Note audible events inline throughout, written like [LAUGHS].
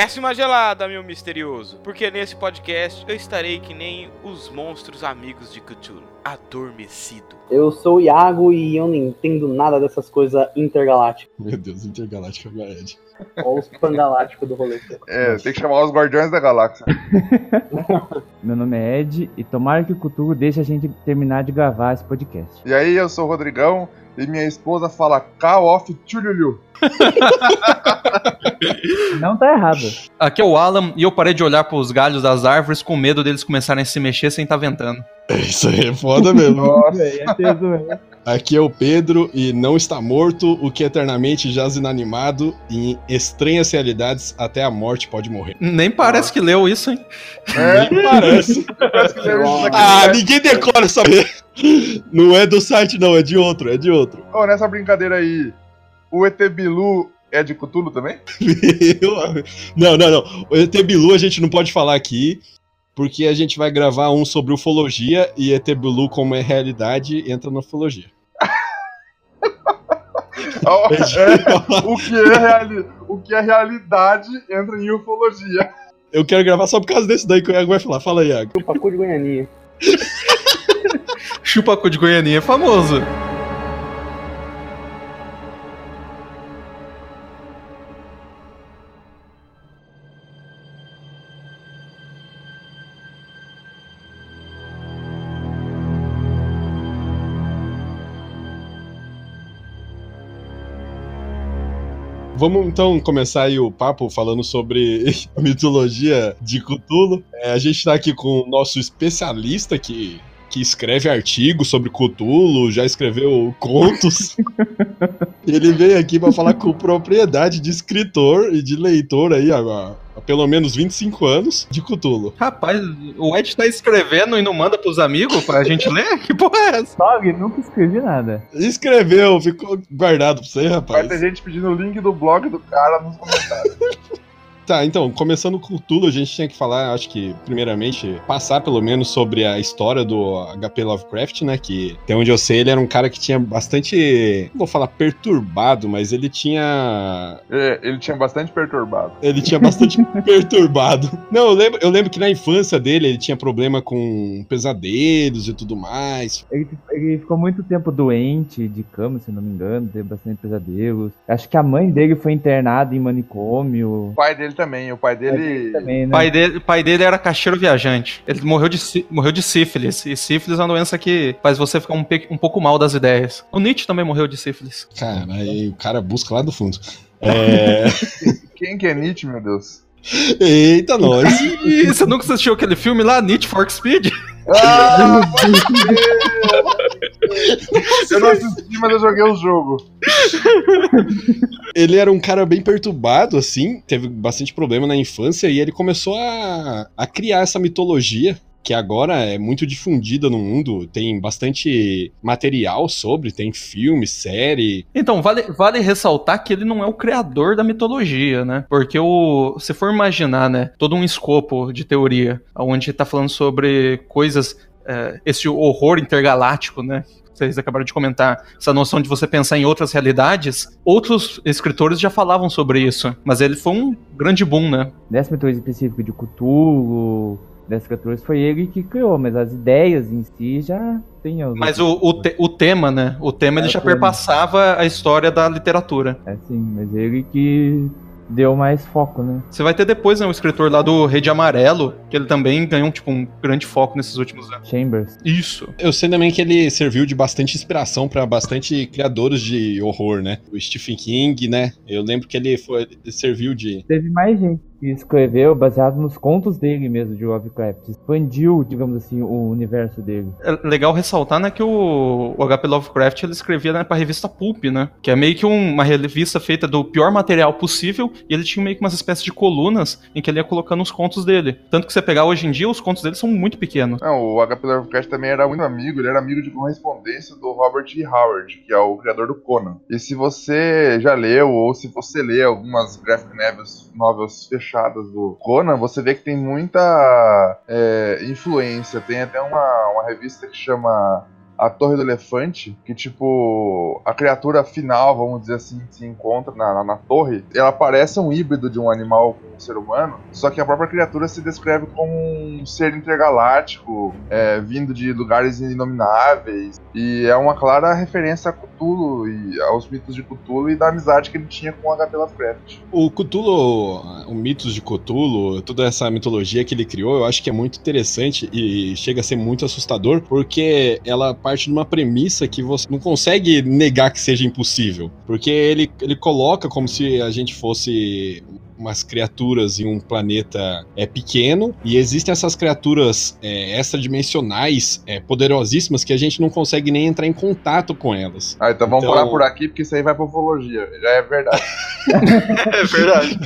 Décima gelada, meu misterioso, porque nesse podcast eu estarei que nem os monstros amigos de Cthulhu, adormecido. Eu sou o Iago e eu não entendo nada dessas coisas intergalácticas. Meu Deus, Intergaláctica Ed. Ou os pangalácticos do rolê. É, tem que chamar os Guardiões da Galáxia. [LAUGHS] Meu nome é Ed e tomara que o Cthulhu deixe a gente terminar de gravar esse podcast. E aí, eu sou o Rodrigão e minha esposa fala Call of Tchululu. [LAUGHS] Não tá errado. Aqui é o Alan e eu parei de olhar pros galhos das árvores com medo deles começarem a se mexer sem estar ventando. É isso aí, é foda mesmo. [LAUGHS] Nossa, É peso? Aqui é o Pedro e não está morto o que eternamente jaz inanimado em estranhas realidades até a morte pode morrer. Nem parece que leu isso, hein? é, Nem parece. parece que deve isso. Ah, ninguém decora essa merda. [LAUGHS] Não é do site não, é de outro, é de outro. Ô, nessa brincadeira aí, o ET Bilu é de Cthulhu também? [LAUGHS] Não, não, não. O ET Bilu a gente não pode falar aqui, porque a gente vai gravar um sobre ufologia e ET Bilu, como é realidade, entra na ufologia. [LAUGHS] É, o, que é reali- o que é realidade entra em ufologia. Eu quero gravar só por causa desse daí que o Iago vai falar. Fala aí, Iago. O pacu de Goianinha. Chupacu de Goianinha é famoso. Vamos então começar aí o papo falando sobre [LAUGHS] a mitologia de Cthulhu. É, a gente tá aqui com o nosso especialista que, que escreve artigos sobre Cthulhu, já escreveu contos. [LAUGHS] Ele veio aqui pra falar com propriedade de escritor e de leitor aí há, há pelo menos 25 anos de Cthulhu. Rapaz, o Ed tá escrevendo e não manda pros amigos pra gente [LAUGHS] ler? Que porra é essa? Sabe, nunca escrevi nada. Escreveu, ficou guardado pra você, Vai rapaz. ter gente pedindo o link do blog do cara nos comentários. [LAUGHS] Tá, então, começando com Cthulhu, a gente tinha que falar, acho que, primeiramente, passar pelo menos sobre a história do HP Lovecraft, né? Que, até onde eu sei, ele era um cara que tinha bastante. Não vou falar perturbado, mas ele tinha. É, ele tinha bastante perturbado. Ele tinha bastante [LAUGHS] perturbado. Não, eu lembro, eu lembro que na infância dele ele tinha problema com pesadelos e tudo mais. Ele, ele ficou muito tempo doente, de cama, se não me engano, teve bastante pesadelos. Acho que a mãe dele foi internada em manicômio. O pai dele também, o pai dele. Também, O né? pai dele, pai dele era caixeiro viajante. Ele morreu de, morreu de sífilis. E sífilis é uma doença que faz você ficar um, um pouco mal das ideias. O Nietzsche também morreu de sífilis. Cara, aí o cara busca lá do fundo. [LAUGHS] É. Quem que é Nietzsche, meu Deus? Eita, nós. Você nunca assistiu aquele filme lá, Nietzsche for Speed? Ah! Eu não assisti, mas eu joguei o jogo. Ele era um cara bem perturbado, assim, teve bastante problema na infância e ele começou a, a criar essa mitologia. Que agora é muito difundida no mundo, tem bastante material sobre, tem filme, série. Então, vale, vale ressaltar que ele não é o criador da mitologia, né? Porque o, se for imaginar, né, todo um escopo de teoria, onde tá falando sobre coisas, é, esse horror intergaláctico, né? Vocês acabaram de comentar, essa noção de você pensar em outras realidades. Outros escritores já falavam sobre isso, mas ele foi um grande boom, né? Dessa mitologia específica de Cthulhu, dessas criaturas, foi ele que criou, mas as ideias em si já tem Mas o, o, te- o tema, né? O tema ele É, já o tema. perpassava a história da literatura. É sim, mas ele que deu mais foco, né? Você vai ter depois, né, o escritor lá do Rede Amarelo, que ele também ganhou, tipo, um grande foco nesses últimos anos. Chambers. Isso. Eu sei também que ele serviu de bastante inspiração pra bastante criadores de horror, né? O Stephen King, né? Eu lembro que ele, foi, ele serviu de. Teve mais gente. Que escreveu baseado nos contos dele mesmo, de Lovecraft. Expandiu, digamos assim, o universo dele. É legal ressaltar, né, que o, o HP Lovecraft ele escrevia né, pra revista Pulp, né? Que é meio que um- uma revista feita do pior material possível, e ele tinha meio que umas espécies de colunas em que ele ia colocando os contos dele. Tanto que você pegar hoje em dia, os contos dele são muito pequenos. Não, o HP Lovecraft também era muito amigo, ele era amigo de correspondência do Robert E. Howard, que é o criador do Conan. E se você já leu, ou se você lê algumas graphic novels, novels fechadas do Conan, você vê que tem muita é, influência. Tem até uma, uma revista que chama a Torre do Elefante, que tipo, a criatura final, vamos dizer assim, se encontra na, na, na torre, ela parece um híbrido de um animal com um ser humano, só que a própria criatura se descreve como um ser intergaláctico, é, vindo de lugares inomináveis, e é uma clara referência a Cthulhu e aos mitos de Cthulhu e da amizade que ele tinha com HP Lovecraft. O Cthulhu, o mitos de Cthulhu, toda essa mitologia que ele criou, eu acho que é muito interessante e chega a ser muito assustador, porque ela parte de uma premissa que você não consegue negar que seja impossível. Porque ele, ele coloca como se a gente fosse umas criaturas em um planeta é, pequeno, e existem essas criaturas é, extradimensionais é, poderosíssimas que a gente não consegue nem entrar em contato com elas. Ah, então vamos Então- parar por aqui, porque isso aí vai pra ufologia. Já é verdade. [LAUGHS] É verdade.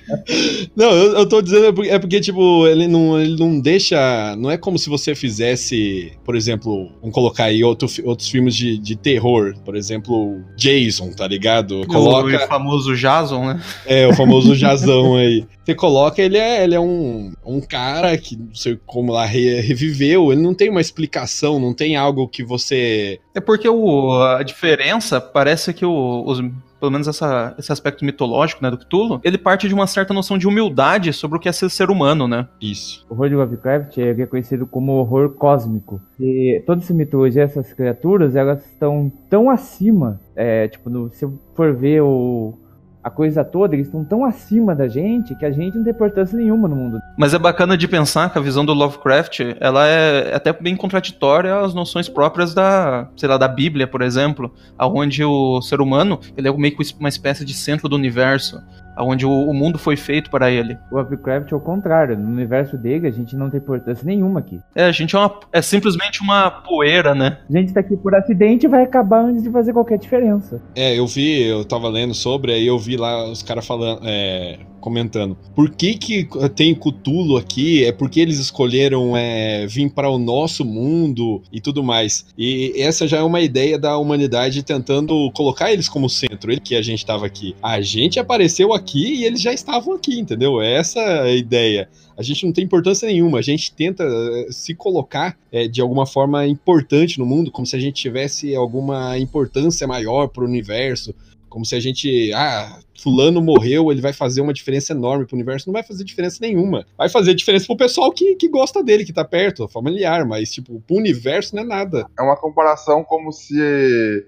[LAUGHS] Não, eu, eu tô dizendo é porque, é porque, tipo, ele não, ele não deixa. Não é como se você fizesse, por exemplo, vamos colocar aí outro, outros filmes de, de terror, por exemplo, Jason, tá ligado? O Coloca. famoso Jason, né? É, o famoso [LAUGHS] Jazão aí. Você coloca, ele é, ele é um, um cara que não sei como lá re- reviveu, ele não tem uma explicação, não tem algo que você. É porque o, a diferença parece que o- os, pelo menos essa- esse aspecto mitológico né, do Cthulhu, ele parte de uma certa noção de humildade sobre o que é ser ser humano, né? Isso. O horror de Lovecraft é reconhecido como horror cósmico. E toda essa mitologia, essas criaturas, elas estão tão acima. É, tipo, no- se eu for ver o, a coisa toda, eles estão tão acima da gente que a gente não tem importância nenhuma no mundo. Mas é bacana de pensar que a visão do Lovecraft, ela é até bem contraditória às noções próprias da, sei lá, da Bíblia, por exemplo, aonde o ser humano, ele é meio que uma espécie de centro do universo, aonde o, o mundo foi feito para ele. O Lovecraft é o contrário. No universo dele, a gente não tem importância nenhuma aqui. É, a gente é, uma, é simplesmente uma poeira, né? A gente tá aqui por acidente e vai acabar antes de fazer qualquer diferença. É, eu vi, eu tava lendo sobre, aí eu vi lá os caras falando, é, comentando. Por que que tem Cthulhu aqui? É porque eles escolheram é, vir para o nosso mundo e tudo mais. E essa já é uma ideia da humanidade tentando colocar eles como centro. Ele que a gente tava aqui. A gente apareceu aqui e eles já estavam aqui, entendeu? É essa a ideia. A gente não tem importância nenhuma. A gente tenta eh, se colocar eh, de alguma forma importante no mundo, como se a gente tivesse alguma importância maior pro universo. Como se a gente, ah, fulano morreu, ele vai fazer uma diferença enorme pro universo. Não vai fazer diferença nenhuma. Vai fazer diferença pro pessoal que, que gosta dele, que tá perto, familiar, mas, tipo, pro universo não é nada. É uma comparação como se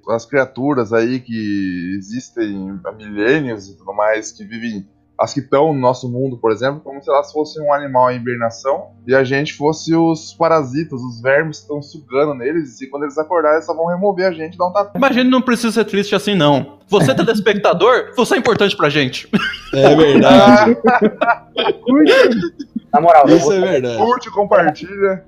as criaturas aí que existem há milênios e tudo mais, que vivem, as que estão no nosso mundo, por exemplo, como se elas fossem um animal em hibernação e a gente fosse os parasitas, os vermes que estão sugando neles e quando eles acordarem eles só vão remover a gente e dar um tapinha. Mas a gente não precisa ser triste assim, não. Você, telespectador, você é importante pra gente. É verdade. Na moral, Isso é verdade. Curte, compartilha.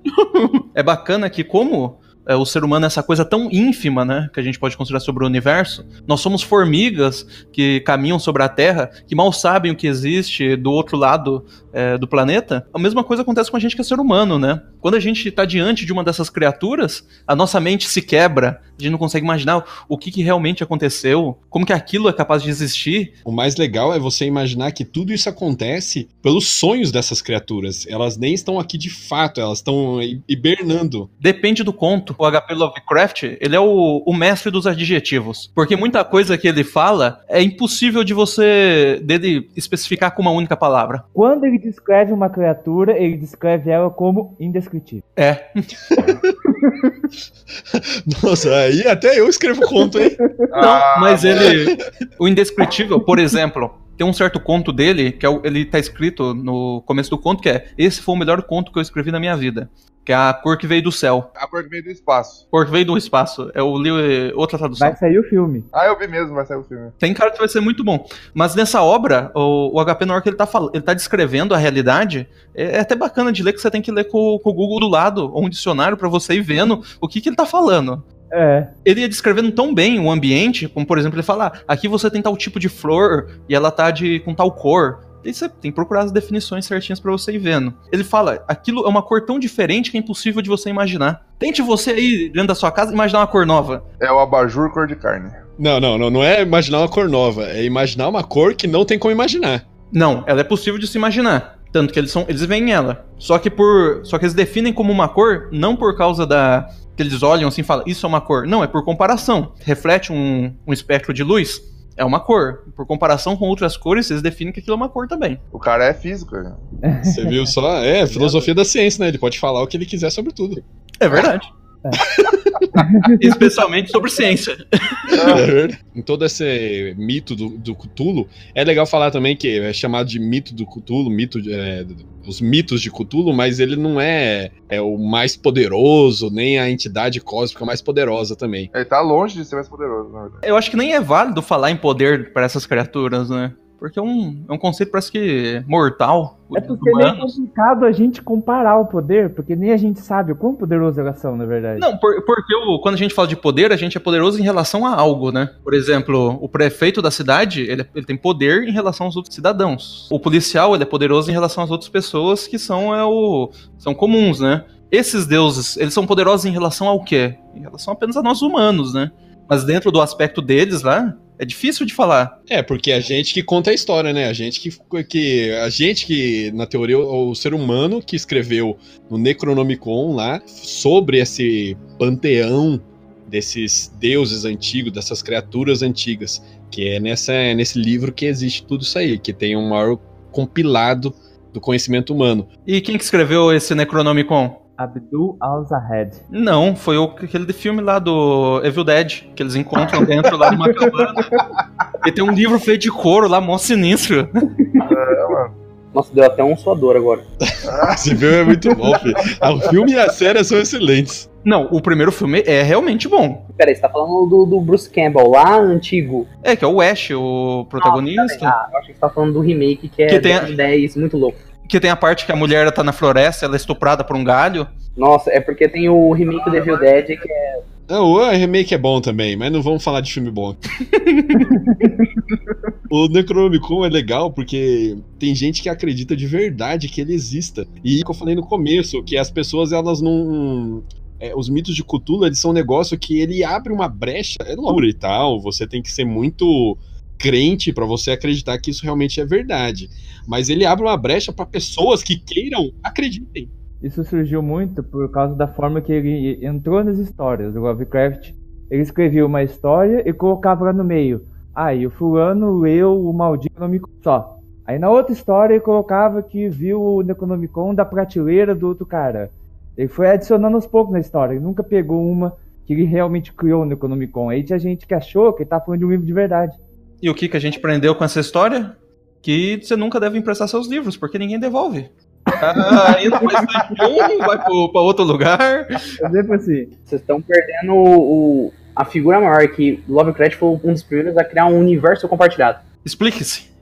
É bacana que como é, o ser humano é essa coisa tão ínfima, né, que a gente pode considerar sobre o universo, nós somos formigas que caminham sobre a Terra, que mal sabem o que existe do outro lado é, do planeta. A mesma coisa acontece com a gente que é ser humano, né? Quando a gente está diante de uma dessas criaturas, a nossa mente se quebra, a gente não consegue imaginar o que, que realmente aconteceu, como que aquilo é capaz de existir. O mais legal é você imaginar que tudo isso acontece pelos sonhos dessas criaturas. Elas nem estão aqui de fato, elas estão hi- hibernando. Depende do conto. O HP Lovecraft, ele é o, o mestre dos adjetivos. Porque muita coisa que ele fala é impossível de você dele especificar com uma única palavra. Quando ele descreve uma criatura, ele descreve ela como indescritível. É. [LAUGHS] Nossa, aí até eu escrevo conto, hein? Não, mas ele. O indescritível, por exemplo, tem um certo conto dele, que é o- ele tá escrito no começo do conto, que é Esse foi o melhor conto que eu escrevi na minha vida. que é a cor que veio do céu. A cor que veio do espaço. Cor que veio do espaço. Eu li outra tradução. Vai sair o filme. Ah, eu vi mesmo, vai sair o filme. Tem cara que vai ser muito bom. Mas nessa obra, o, o HP na hora que ele tá, fal- ele tá descrevendo a realidade, é, é até bacana de ler que você tem que ler com, com o Google do lado, ou um dicionário, pra você ir vendo o que, que ele tá falando. É. Ele ia descrevendo tão bem o ambiente, como por exemplo, ele fala: ah, aqui você tem tal tipo de flor e ela tá de com tal cor. E você tem que procurar as definições certinhas pra você ir vendo. Ele fala: aquilo é uma cor tão diferente que é impossível de você imaginar. Tente você aí, dentro da sua casa, imaginar uma cor nova. É o abajur cor de carne. Não, não, não, não é imaginar uma cor nova, é imaginar uma cor que não tem como imaginar. Não, ela é possível de se imaginar. Tanto que eles são. Eles veem ela. Só que por. Só que eles definem como uma cor, não por causa da. Que eles olham assim e falam, isso é uma cor. Não, é por comparação. Reflete um, um espectro de luz, é uma cor. Por comparação com outras cores, eles definem que aquilo é uma cor também. O cara é físico. né? Você viu só? É, filosofia da ciência, né? Ele pode falar o que ele quiser sobre tudo. É verdade. [LAUGHS] Especialmente sobre ciência. Em todo esse mito do, do Cthulhu, é legal falar também que é chamado de mito do Cthulhu, mito de, é, os mitos de Cthulhu, mas ele não é, é o mais poderoso, nem a entidade cósmica mais poderosa também. Ele tá longe de ser mais poderoso, na verdade. Eu acho que nem é válido falar em poder para essas criaturas, né? Porque é um, é um conceito parece que mortal. É porque é complicado a gente comparar o poder, porque nem a gente sabe o quão poderoso elas são, na verdade. Não, por- porque o- quando a gente fala de poder, a gente é poderoso em relação a algo, né? Por exemplo, o prefeito da cidade, ele, ele tem poder em relação aos outros cidadãos. O policial, ele é poderoso em relação às outras pessoas que são, é o, são comuns, né? Esses deuses, eles são poderosos em relação ao quê? Em relação apenas a nós humanos, né? Mas dentro do aspecto deles lá, é difícil de falar. É, porque a gente que conta a história, né? A gente que, que a gente que na teoria o, o ser humano que escreveu no Necronomicon lá sobre esse panteão desses deuses antigos, dessas criaturas antigas, que é nessa nesse livro que existe tudo isso aí, que tem um maior compilado do conhecimento humano. E quem que escreveu esse Necronomicon? Abdul Al-Zahed. Não, foi o, aquele filme lá do Evil Dead, que eles encontram dentro lá de uma cabana. E tem um livro feito de couro lá, mó sinistro. Nossa, deu até um suador agora. Esse filme é muito bom, filho. Ah, O filme e a série são excelentes. Não, o primeiro filme é realmente bom. Peraí, você tá falando do, do Bruce Campbell, lá antigo. É, que é o Ash, o protagonista. Ah, eu acho que você tá falando do remake, que é Que tem a- 10, muito louco. Que tem a parte que a mulher tá na floresta, ela é estuprada por um galho. Nossa, é porque tem o remake do Evil Dead, que é... Ah, o remake é bom também, mas não vamos falar de filme bom. [LAUGHS] o Necronomicon é legal porque tem gente que acredita de verdade que ele exista. E que eu falei no começo, que as pessoas elas não. é, os mitos de Cthulhu eles são um negócio que ele abre uma brecha, é loucura e tal. Você tem que ser muito crente pra você acreditar que isso realmente é verdade. Mas ele abre uma brecha pra pessoas que queiram acreditem. Isso surgiu muito por causa da forma que ele entrou nas histórias. O Lovecraft, ele escrevia uma história e colocava lá no meio. Aí o fulano leu o maldito Necronomicon só. Aí na outra história ele colocava que viu o Necronomicon da prateleira do outro cara. Ele foi adicionando aos poucos na história. Ele nunca pegou uma que ele realmente criou o Necronomicon. Aí tinha gente que achou que ele tá falando de um livro de verdade. E o que, que a gente aprendeu com essa história? Que você nunca deve emprestar seus livros, porque ninguém devolve. Ah, ainda vai sair um, vai pro- pra outro lugar. Exemplo assim. Vocês estão perdendo o, o- a figura maior, que Lovecraft foi um dos primeiros a criar um universo compartilhado. Explique-se.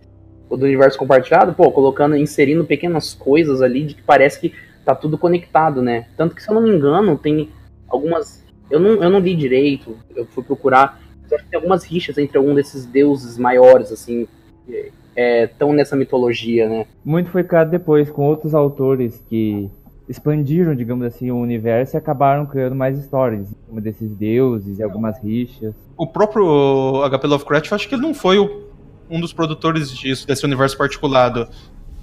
O do universo compartilhado, pô, colocando, inserindo pequenas coisas ali de que parece que tá tudo conectado, né? Tanto que, se eu não me engano, tem algumas. Eu não, eu não li direito, eu fui procurar. Mas eu acho que tem algumas rixas entre algum desses deuses maiores, assim, que estão nessa mitologia, né? Muito foi criado depois com outros autores que expandiram, digamos assim, o universo e acabaram criando mais histórias em cima desses deuses e algumas rixas. O próprio HP Lovecraft, eu acho que ele não foi o- um dos produtores disso, desse universo particulado.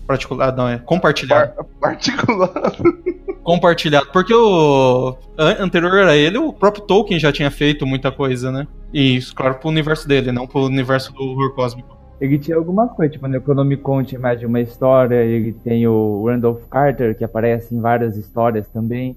Particulado, não, é compartilhado. Particulado. [LAUGHS] Compartilhado. Porque o an- anterior a ele, o próprio Tolkien já tinha feito muita coisa, né? E isso, claro, pro universo dele, não pro universo do horror cósmico. Ele tinha algumas coisas, tipo, no Necronomicon tinha mais de uma história, ele tem o Randolph Carter, que aparece em várias histórias também.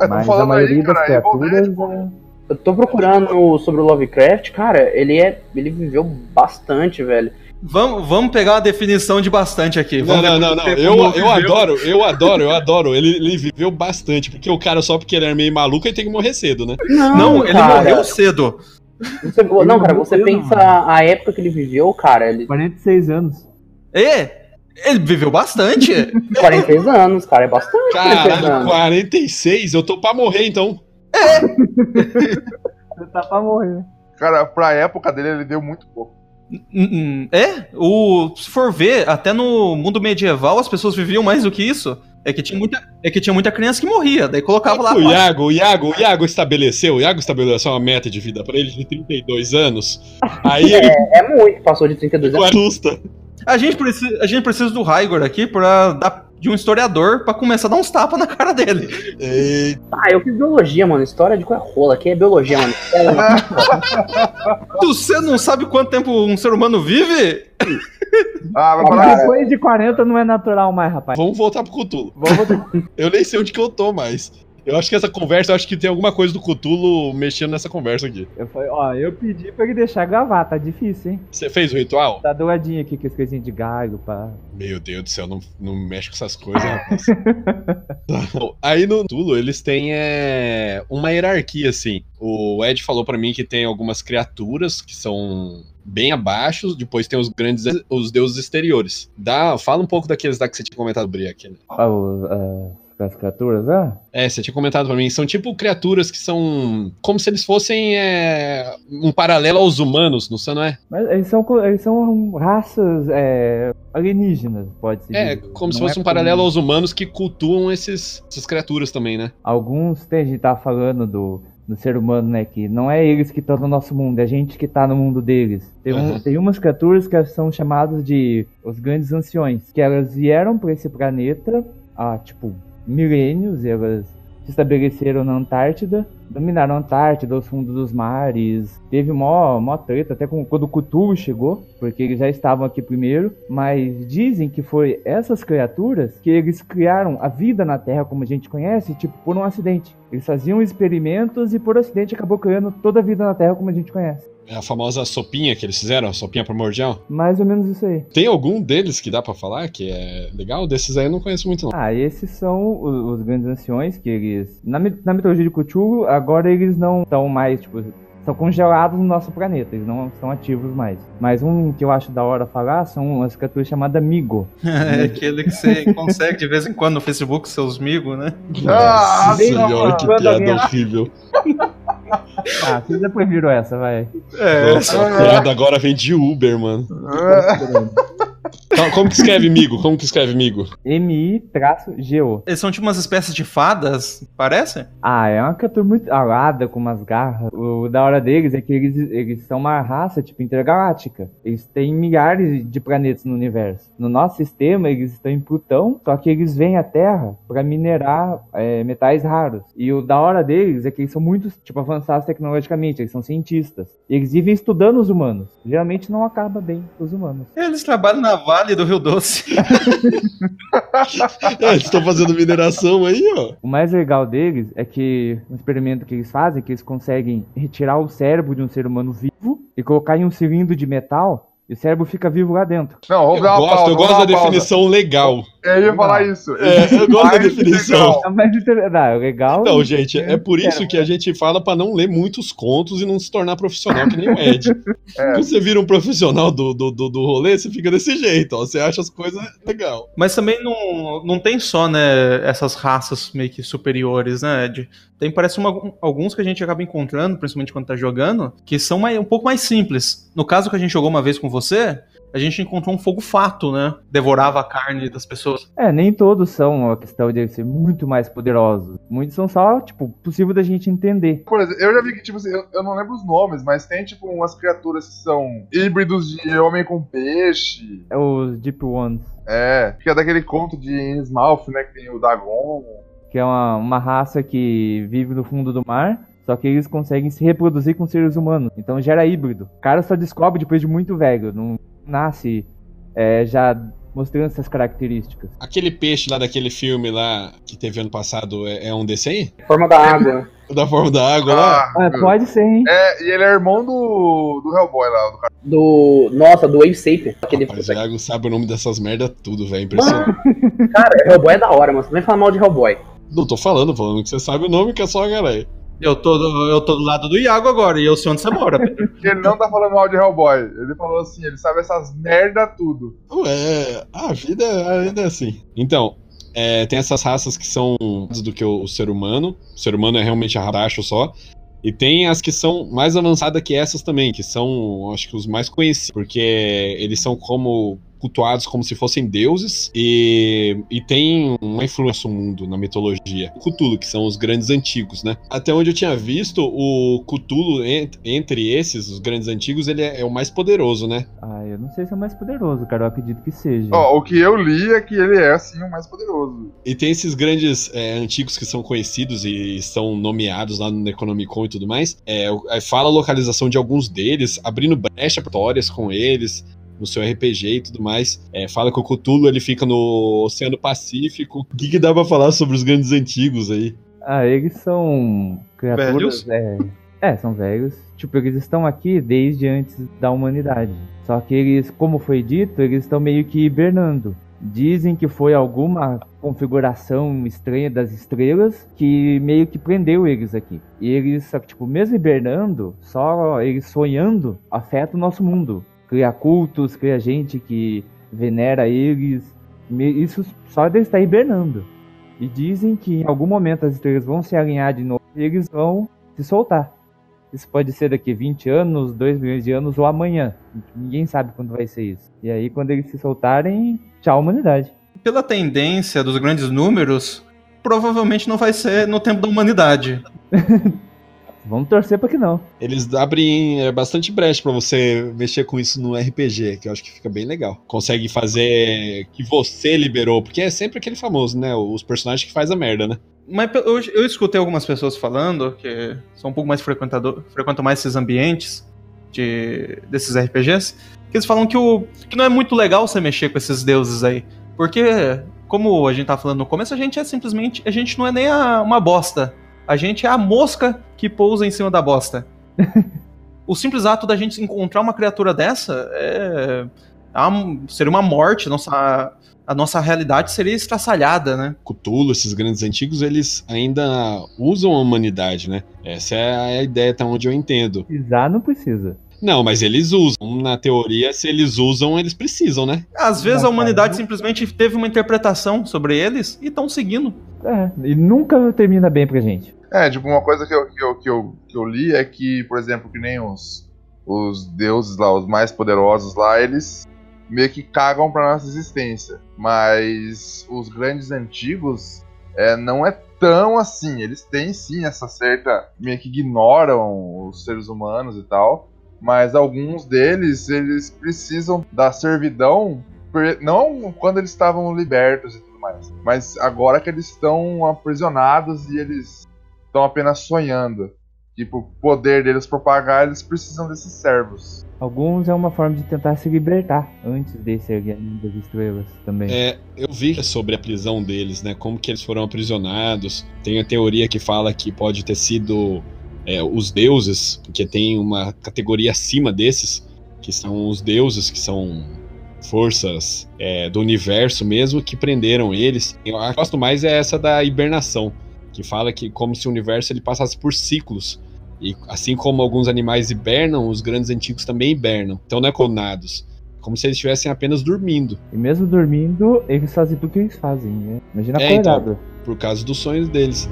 É, Mas a maioria aí, das cara, Evil Dead, criaturas é... Eu tô procurando sobre o Lovecraft, cara, ele é. ele viveu bastante, velho. Vamos, vamos pegar uma definição de bastante aqui. Não, Vamos não, não, não. tempo Eu, eu viveu. adoro, eu adoro, eu adoro. Ele, ele viveu bastante, porque o cara, só porque ele era meio maluco, ele tem que morrer cedo, né? Não, ele cara. morreu cedo. Você- não, cara, você morreu, pensa a época que ele viveu, cara, ele 46 anos. É, ele viveu bastante. [LAUGHS] 46 anos, cara, é bastante 46 Caralho, anos. 46? Eu tô pra morrer, então. Você tá pra morrer. Cara, pra época dele, ele deu muito pouco. Hum, hum, é, o, se for ver, até no mundo medieval as pessoas viviam mais do que isso. É que tinha muita, é que tinha muita criança que morria, daí colocava lá. O Iago, o Iago, o Iago estabeleceu, o Iago estabeleceu uma meta de vida pra ele de 32 anos. Aí ele É, é muito, passou de 32 anos. [LAUGHS] assusta. A gente precisa, a gente precisa do Raigor aqui pra dar de um historiador pra começar a dar uns tapas na cara dele. Ei, Ah, eu fiz biologia, mano. História de qual é rola? Aqui é biologia, mano. É, [LAUGHS] Você não sabe quanto tempo um ser humano vive? Ah, vai falar. Depois de 40 não é natural mais, rapaz. Vamos voltar pro Cutulo. Vamos voltar. Eu nem sei onde que eu tô mais. Eu acho que essa conversa, eu acho que tem alguma coisa do Cutulo mexendo nessa conversa aqui. Eu falei, ó, eu pedi pra ele deixar gravar, tá difícil, hein? Você fez o ritual? Tá douradinho aqui com esse coisinho de galho, pá. Meu Deus do céu, não, não mexe com essas coisas, rapaz. [LAUGHS] Aí no Tulo, eles têm é, uma hierarquia, assim. O Ed falou pra mim que tem algumas criaturas que são bem abaixo, depois tem os grandes, os deuses exteriores. Dá, fala um pouco daqueles lá que você tinha comentado, Bri, aqui. né? Ó, os, ah, as criaturas, ah? É, você tinha comentado pra mim, são tipo criaturas que são como se eles fossem é, um paralelo aos humanos, não sei, não é? Mas eles são, eles são raças é, alienígenas, pode-se É, dizer. como se Não fosse é um paralelo comum. aos humanos que cultuam esses, essas criaturas também, né? Alguns, tem, a gente tá falando do, do ser humano, né, que não é eles que estão no nosso mundo, é a gente que tá no mundo deles. Tem, um- Uhum. tem umas criaturas que são chamadas de os grandes anciões, que elas vieram para esse planeta há, tipo, milênios, e elas se estabeleceram na Antártida, dominaram a Antártida, os fundos dos mares, teve mó, mó treta, até com- quando o Cthulhu chegou, porque eles já estavam aqui primeiro, mas dizem que foi essas criaturas que eles criaram a vida na Terra como a gente conhece, tipo, por um acidente. Eles faziam experimentos e por acidente acabou criando toda a vida na Terra como a gente conhece. É a famosa sopinha que eles fizeram, a sopinha primordial. Mais ou menos isso aí. Tem algum deles que dá pra falar que é legal? Desses aí eu não conheço muito, não. Ah, esses são os, os grandes anciões que eles. Na, na mitologia de Cthulhu, agora eles não estão mais, tipo. São congelados no nosso planeta, eles não estão ativos mais. Mas um que eu acho da hora falar são umas criaturas chamadas Migo. [LAUGHS] É aquele que você [LAUGHS] consegue de vez em quando no Facebook, seus amigos, né? [LAUGHS] Ah, Nossa senhora, que piada horrível. Ah, vocês depois viram essa, vai. É, Nossa, a piada agora vem de Uber, mano. Então, como que escreve migo? Como que escreve migo? M-I-G-O. eles são tipo umas espécies de fadas, parece? Ah, é uma criatura muito alada, com umas garras. O da hora deles é que eles, eles são uma raça, tipo, intergaláctica. Eles têm milhares de planetas no universo. No nosso sistema, eles estão em Plutão, só que eles vêm à Terra para minerar é, metais raros. E o da hora deles é que eles são muito, tipo, avançados tecnologicamente, eles são cientistas. E eles vivem estudando os humanos. Geralmente não acaba bem os humanos. Eles trabalham na Vale do Rio Doce. [LAUGHS] É, eles estão fazendo mineração aí, ó. O mais legal deles é que um experimento que eles fazem é que eles conseguem retirar o cérebro de um ser humano vivo e colocar em um cilindro de metal e o cérebro fica vivo lá dentro. Não, vamos Eu dar uma gosto, pausa. eu gosto da pausa. definição legal. Eu ia falar isso. É, eu gosto da Mais definição. legal. É. Não, é legal. Então, gente, é por isso que a gente fala pra não ler muitos contos e não se tornar profissional que nem o Ed. [LAUGHS] É. Quando você vira um profissional do, do, do, do rolê, você fica desse jeito, ó. Você acha as coisas legal. Mas também não, não tem só, né, essas raças meio que superiores, né, Ed? Tem, parece uma- alguns que a gente acaba encontrando, principalmente quando tá jogando, que são mais- um pouco mais simples. No caso que a gente jogou uma vez com você, a gente encontrou um fogo fato, né? Devorava a carne das pessoas. É, nem todos são uma questão de ser muito mais poderosos. Muitos são só, tipo, possível da gente entender. Por exemplo, eu já vi que, tipo assim, eu, eu não lembro os nomes, mas tem, tipo, umas criaturas que são híbridos de homem com peixe. É os Deep Ones, É, que é daquele conto de Innsmouth, né, que tem o Dagon. que é uma, uma raça que vive no fundo do mar. Só que eles conseguem se reproduzir com seres humanos. Então gera híbrido. O cara só descobre depois de muito velho. Não nasce é, já mostrando essas características. Aquele peixe lá daquele filme lá que teve ano passado é, é um desse aí? Forma da água. [LAUGHS] Da forma da água lá? Ah, pode ser, hein? É, e ele é irmão do, do Hellboy lá, do cara. Do. Nossa, do Wave Sapiens. Aquele. Rapaz, o Iago sabe o nome dessas merda tudo, velho. Impressionante. [LAUGHS] Cara, Hellboy é da hora, mano. Você não vai falar mal de Hellboy. Não tô falando, falando que você sabe o nome que é só, galera. Eu tô, do, eu tô do lado do Iago agora e eu sei onde você mora, Pedro. [LAUGHS] Ele não tá falando mal de Hellboy. Ele falou assim, ele sabe essas merda tudo. Ué, a vida, a vida é assim. Então, é, tem essas raças que são do que o, o ser humano. O ser humano é realmente abaixo só. E tem as que são mais avançadas que essas também, que são, acho que os mais conhecidos, porque eles são como cultuados como se fossem deuses e, e tem uma influência no mundo, na mitologia. Cthulhu, que são os grandes antigos, né? Até onde eu tinha visto, o Cthulhu, ent- entre esses, os grandes antigos, ele é, é o mais poderoso, né? Ah, eu não sei se é o mais poderoso, cara. Eu acredito que seja. Ó, o que eu li é que ele é, assim, o mais poderoso. E tem esses grandes é, antigos que são conhecidos e são nomeados lá no Necronomicon e tudo mais. É, é, fala a localização de alguns deles, abrindo brecha pra histórias com eles, no seu RPG e tudo mais. É, fala que o Cthulhu ele fica no Oceano Pacífico. O que, que dá pra falar sobre os grandes antigos aí? Ah, eles são criaturas. É, é, são velhos. Tipo, eles estão aqui desde antes da humanidade. Só que eles, como foi dito, eles estão meio que hibernando. Dizem que foi alguma configuração estranha das estrelas que meio que prendeu eles aqui. E eles, tipo, mesmo hibernando, só eles sonhando afeta o nosso mundo. Cria cultos, cria gente que venera eles. Isso só de estar hibernando. E dizem que em algum momento as estrelas vão se alinhar de novo e eles vão se soltar. Isso pode ser daqui 20 anos, 2 milhões de anos ou amanhã. Ninguém sabe quando vai ser isso. E aí, quando eles se soltarem, tchau, humanidade. Pela tendência dos grandes números, provavelmente não vai ser no tempo da humanidade. [LAUGHS] Vamos torcer pra que não. Eles abrem é, bastante brecha pra você mexer com isso no RPG, que eu acho que fica bem legal. Consegue fazer que você liberou, porque é sempre aquele famoso, né? Os personagens que faz a merda, né? Mas eu, eu escutei algumas pessoas falando que são um pouco mais frequentador, frequentam mais esses ambientes de, desses RPGs, que eles falam que, o, que não é muito legal você mexer com esses deuses aí. Porque, como a gente tá falando no começo, a gente é simplesmente. A gente não é nem a- uma bosta. A gente é a mosca que pousa em cima da bosta. [LAUGHS] o simples ato da gente encontrar uma criatura dessa é. é uma- seria uma morte. Nossa, a nossa realidade seria estraçalhada, né? Cthulhu, esses grandes antigos, eles ainda usam a humanidade, né? Essa é a ideia, até onde eu entendo. Precisar não precisa. Não, mas eles usam. Na teoria, se eles usam, eles precisam, né? Às vezes a humanidade simplesmente teve uma interpretação sobre eles e estão seguindo. É, e nunca termina bem pra gente. É, tipo, uma coisa que eu, que eu, que eu, que eu li é que, por exemplo, que nem os, os deuses lá, os mais poderosos lá, eles meio que cagam pra nossa existência. Mas os grandes antigos é, não é tão assim. Eles têm sim essa certa. meio que ignoram os seres humanos e tal. Mas alguns deles, eles precisam da servidão. Não quando eles estavam libertos e tudo mais. Mas agora que eles estão aprisionados e eles estão apenas sonhando. Tipo, o poder deles propagar, eles precisam desses servos. Alguns é uma forma de tentar se libertar antes desse erguimento das estrelas também. É, eu vi sobre a prisão deles, né? Como que eles foram aprisionados. Tem a teoria que fala que pode ter sido é, os deuses, porque tem uma categoria acima desses, que são os deuses, que são forças é, do universo mesmo, que prenderam eles. Eu gosto mais é essa da hibernação, que fala que como se o universo ele passasse por ciclos. E assim como alguns animais hibernam, os grandes antigos também hibernam. Então não é clonados. Como se eles estivessem apenas dormindo. E mesmo dormindo, eles fazem tudo que eles fazem, né? Imagina É, então. acordado. por causa dos sonhos deles.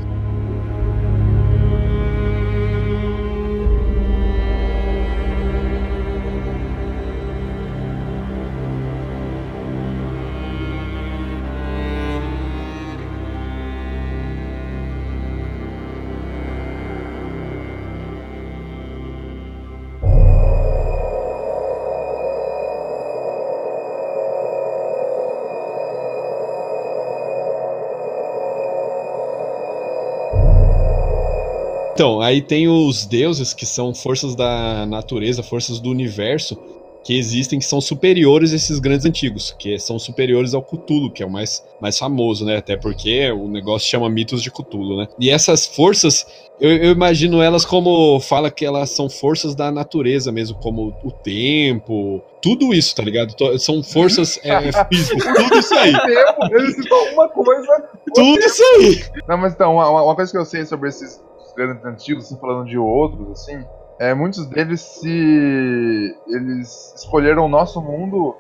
Então, aí tem os deuses que são forças da natureza, forças do universo, que existem que são superiores a esses grandes antigos, que são superiores ao Cthulhu, que é o mais, mais famoso, né? Até porque o negócio chama mitos de Cthulhu, né? E essas forças, eu, eu imagino elas como fala que elas são forças da natureza mesmo, como o tempo, tudo isso, tá ligado? São forças é, [LAUGHS] físicas, tudo isso aí. Tempo, Ele citou uma coisa. Tudo isso aí. Não, mas então, uma, uma coisa que eu sei sobre esses grandes antigos, assim, falando de outros, assim, é muitos deles se. Eles escolheram o nosso mundo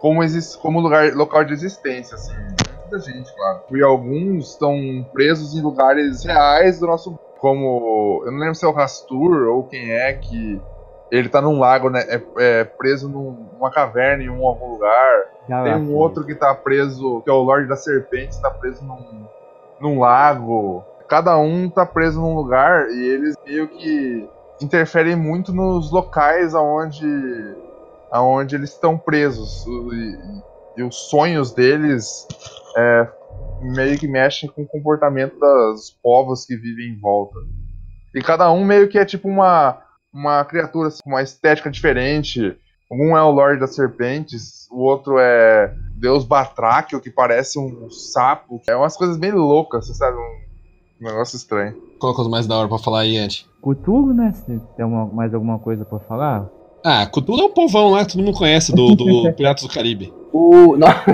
como, como lugar, local de existência, assim. Muita gente, claro. E alguns estão presos em lugares reais do nosso mundo. Como. Eu não lembro se é o Rastur ou quem é que. Ele tá num lago, né? É, é preso num- numa caverna em um algum lugar. Tem um outro que tá preso, que é o Lorde das Serpentes, tá preso num, num lago. Cada um tá preso num lugar e eles meio que interferem muito nos locais aonde, aonde eles estão presos. E, e os sonhos deles é, meio que mexem com o comportamento dos povos que vivem em volta. E cada um meio que é tipo uma, uma criatura assim, com uma estética diferente. Um é o Lorde das Serpentes, o outro é Deus Batráquio, que parece um sapo. É umas coisas bem loucas, você sabe? Um negócio estranho. Qual a coisa mais da hora pra falar aí, Andy? Cthulhu, né? Se tem uma- mais alguma coisa pra falar? Ah, Cthulhu é o povão lá, todo mundo conhece, do, do [LAUGHS] Piratas do Caribe. O. Nossa. [LAUGHS]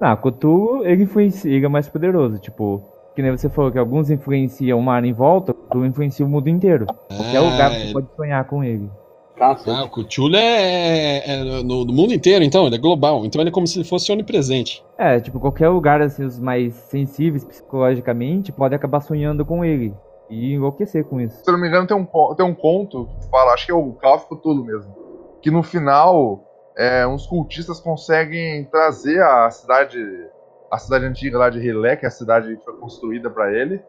Ah, Cthulhu, ele influencia, ele é mais poderoso, tipo... Que nem você falou que alguns influenciam o mar em volta, Cthulhu influencia o mundo inteiro. Qualquer Ah, lugar você ele- pode sonhar com ele. Ah, o Cthulhu é, é no, no mundo inteiro, então, ele é global. Então ele é como se ele fosse onipresente. É, tipo, qualquer lugar, assim, os mais sensíveis psicologicamente, pode acabar sonhando com ele. E enlouquecer com isso. Se eu não me engano, tem um, tem um conto que fala, acho que é o Call of Cthulhu mesmo. Que no final, é, uns cultistas conseguem trazer a cidade. A cidade antiga lá de Rilé, que é a cidade que foi construída pra ele.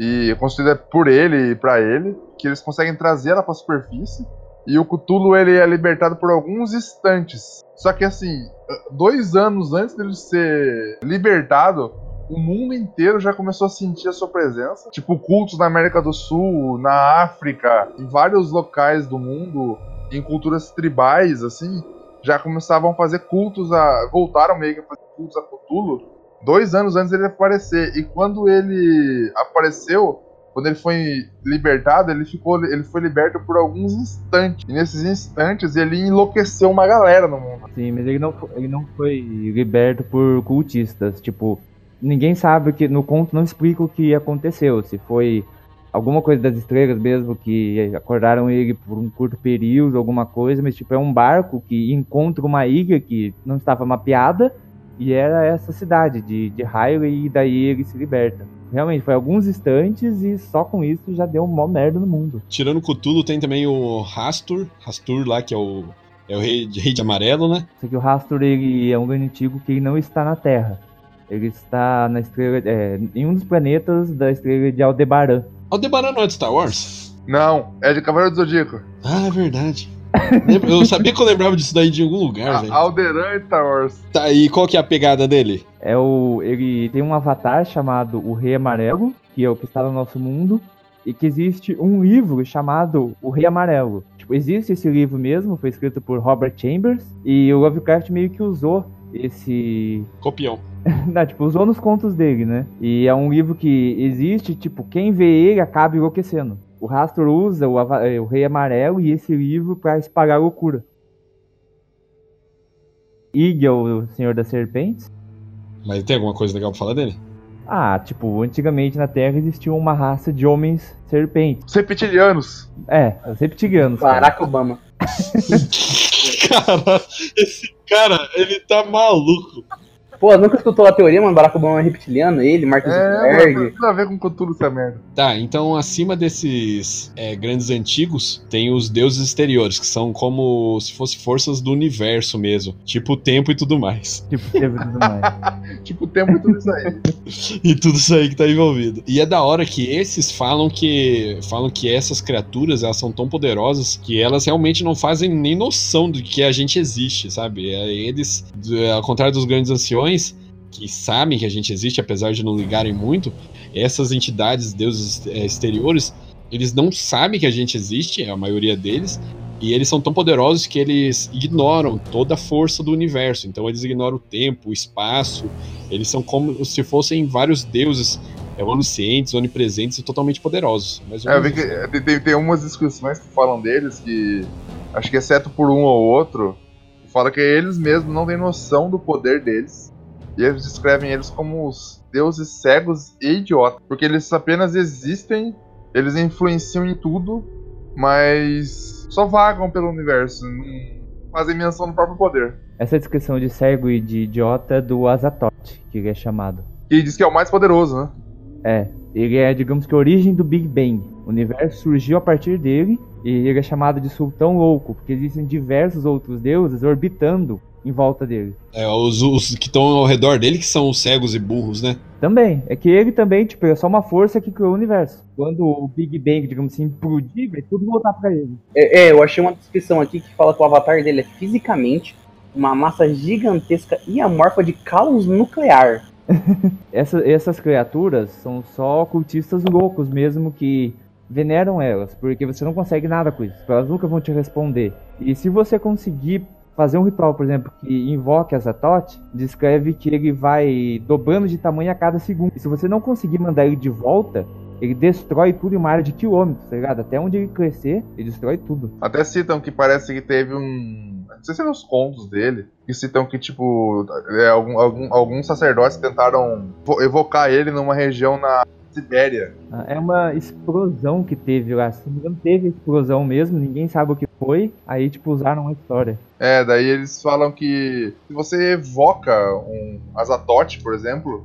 E construída por ele e pra ele. Que eles conseguem trazer ela pra superfície. E o Cthulhu ele é libertado por alguns instantes. Só que assim, dois anos antes dele ser libertado, o mundo inteiro já começou a sentir a sua presença. Tipo, cultos na América do Sul, na África, em vários locais do mundo, em culturas tribais, assim, já começavam a fazer cultos a. voltaram meio que a fazer cultos a Cthulhu dois anos antes dele aparecer. E quando ele apareceu, quando ele foi libertado, ele ficou, ele foi liberto por alguns instantes. E nesses instantes ele enlouqueceu uma galera no mundo. Sim, mas ele não, fo- ele não foi liberto por cultistas. Tipo, ninguém sabe que. No conto não explica o que aconteceu. Se foi alguma coisa das estrelas mesmo que acordaram ele por um curto período, alguma coisa, mas tipo, é um barco que encontra uma ilha que não estava mapeada e era essa cidade de, de Hyrule e daí ele se liberta. Realmente, foi alguns instantes e só com isso já deu mó merda no mundo. Tirando Cthulhu, tem também o Rastur, Rastur lá, que é o, é o rei, rei de amarelo, né? Só que o Rastur ele é um grande antigo que ele não está na Terra. Ele está na estrela, é, em um dos planetas da estrela de Aldebaran. Aldebaran não é de Star Wars? Não, é de Cavaleiro do Zodíaco. Ah, é verdade. Eu sabia que eu lembrava disso daí de algum lugar, velho. Alderan e Wars. Tá, e qual que é a pegada dele? É o, ele tem um avatar chamado o Rei Amarelo, que é o que está no nosso mundo, e que existe um livro chamado O Rei Amarelo. Tipo, existe esse livro mesmo, foi escrito por Robert Chambers, e o Lovecraft meio que usou esse Copião. [LAUGHS] Não, tipo, usou nos contos dele, né? E é um livro que existe, tipo, quem vê ele acaba enlouquecendo. O Rastor usa o, eh, o Rei Amarelo e esse livro pra espalhar loucura. É o Senhor das Serpentes. Mas tem alguma coisa legal pra falar dele? Ah, tipo, antigamente na Terra existia uma raça de homens serpentes. Os reptilianos. É, os reptilianos. cara. Barack Obama. [LAUGHS] Cara, esse cara, ele tá maluco. Pô, nunca escutou a teoria, mano? Barack Obama é reptiliano? Ele, Mark É, Zuckerberg. não tem nada a ver com Cthulhu essa merda. Tá, então acima desses é, grandes antigos, tem os deuses exteriores, que são como se fossem forças do universo mesmo. Tipo o tempo e tudo mais. [LAUGHS] Tipo, teve tudo mais. [LAUGHS] Tipo, o tempo e tudo isso aí. e tudo isso aí que tá envolvido. E é da hora que esses falam que falam que essas criaturas elas são tão poderosas que elas realmente não fazem nem noção de que a gente existe, sabe? É, Eles, ao contrário dos grandes anciões, que sabem que a gente existe, apesar de não ligarem muito, essas entidades, deuses é, exteriores, eles não sabem que a gente existe, a maioria deles, E eles são tão poderosos que eles ignoram toda a força do universo. Então eles ignoram o tempo, o espaço. Eles são como se fossem vários deuses é, oniscientes, onipresentes e totalmente poderosos. Mais ou É, eu vi que isso. tem, tem, umas descrições que falam deles que, acho que exceto por um ou outro, fala que eles mesmos não têm noção do poder deles. E eles descrevem eles como os deuses cegos e idiotas. Porque eles apenas existem, eles influenciam em tudo, mas só vagam pelo universo, não fazem menção do próprio poder. Essa descrição de cego e de idiota é do Azatoth, que ele é chamado. E diz que é o mais poderoso, né? É, ele é, digamos que, a origem do Big Bang. O universo surgiu a partir dele e ele é chamado de sultão louco, porque existem diversos outros deuses orbitando em volta dele. É, os, os que estão ao redor dele que são os cegos e burros, né? Também, é que ele também, tipo, é só uma força que criou o universo. Quando o Big Bang, digamos assim, implodir, vai tudo voltar pra ele. É, é, eu achei uma descrição aqui que fala que o avatar dele é fisicamente uma massa gigantesca e amorfa de caos nuclear. [LAUGHS] Essa- essas criaturas são só cultistas loucos mesmo que veneram elas, porque você não consegue nada com isso. Elas nunca vão te responder. E se você conseguir fazer um ritual, por exemplo, que invoque a Zatoth, descreve que ele vai dobrando de tamanho a cada segundo. E se você não conseguir mandar ele de volta, ele destrói tudo em uma área de quilômetros, tá ligado? Até onde ele crescer, ele destrói tudo. Até citam que parece que teve um. Não sei se nos contos dele. Que citam que, tipo, é, algum, algum- alguns sacerdotes tentaram vo- evocar ele numa região na Sibéria. É uma explosão que teve lá. Se não me engano, teve explosão mesmo, ninguém sabe o que foi. Aí, tipo, usaram a história. É, daí eles falam que se você evoca um Azatote, por exemplo,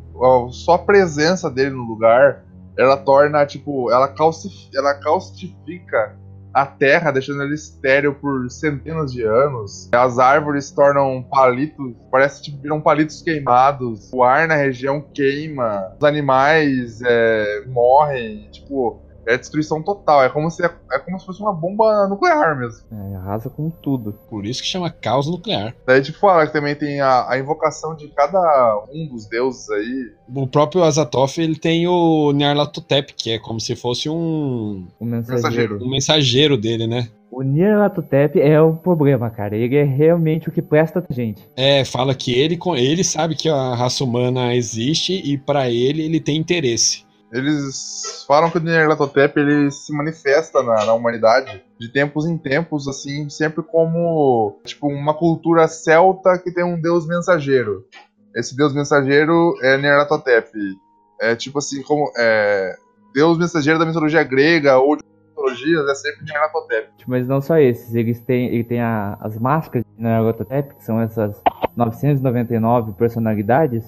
só a presença dele no lugar, ela torna, tipo, ela, calcif ela calcifica a terra, deixando ela estéril por centenas de anos. As árvores tornam palitos, parece tipo viram palitos queimados. O ar na região queima, os animais é, morrem, tipo, é destruição total. É como se é como se fosse uma bomba nuclear mesmo. É, arrasa com tudo. Por isso que chama caos nuclear. Daí, tipo, fala que também tem a, a invocação de cada um dos deuses aí. O próprio Azatoth, ele tem o Nyarlathotep, que é como se fosse um, O mensageiro. Um mensageiro dele, né? O Nyarlathotep é o problema, cara. Ele é realmente o que presta pra gente. É, fala que ele, com- ele sabe que a raça humana existe e pra ele ele tem interesse. Eles falam que o Nyarlathotep ele se manifesta na, na humanidade de tempos em tempos, assim, sempre como tipo uma cultura celta que tem um deus mensageiro. Esse deus mensageiro é Nyarlathotep. É tipo assim, como é, deus mensageiro da mitologia grega ou de mitologias é sempre Nyarlathotep. Tipo, Mas não só esses. Eles têm, ele tem a- as máscaras de Nyarlathotep, que são essas 999 personalidades.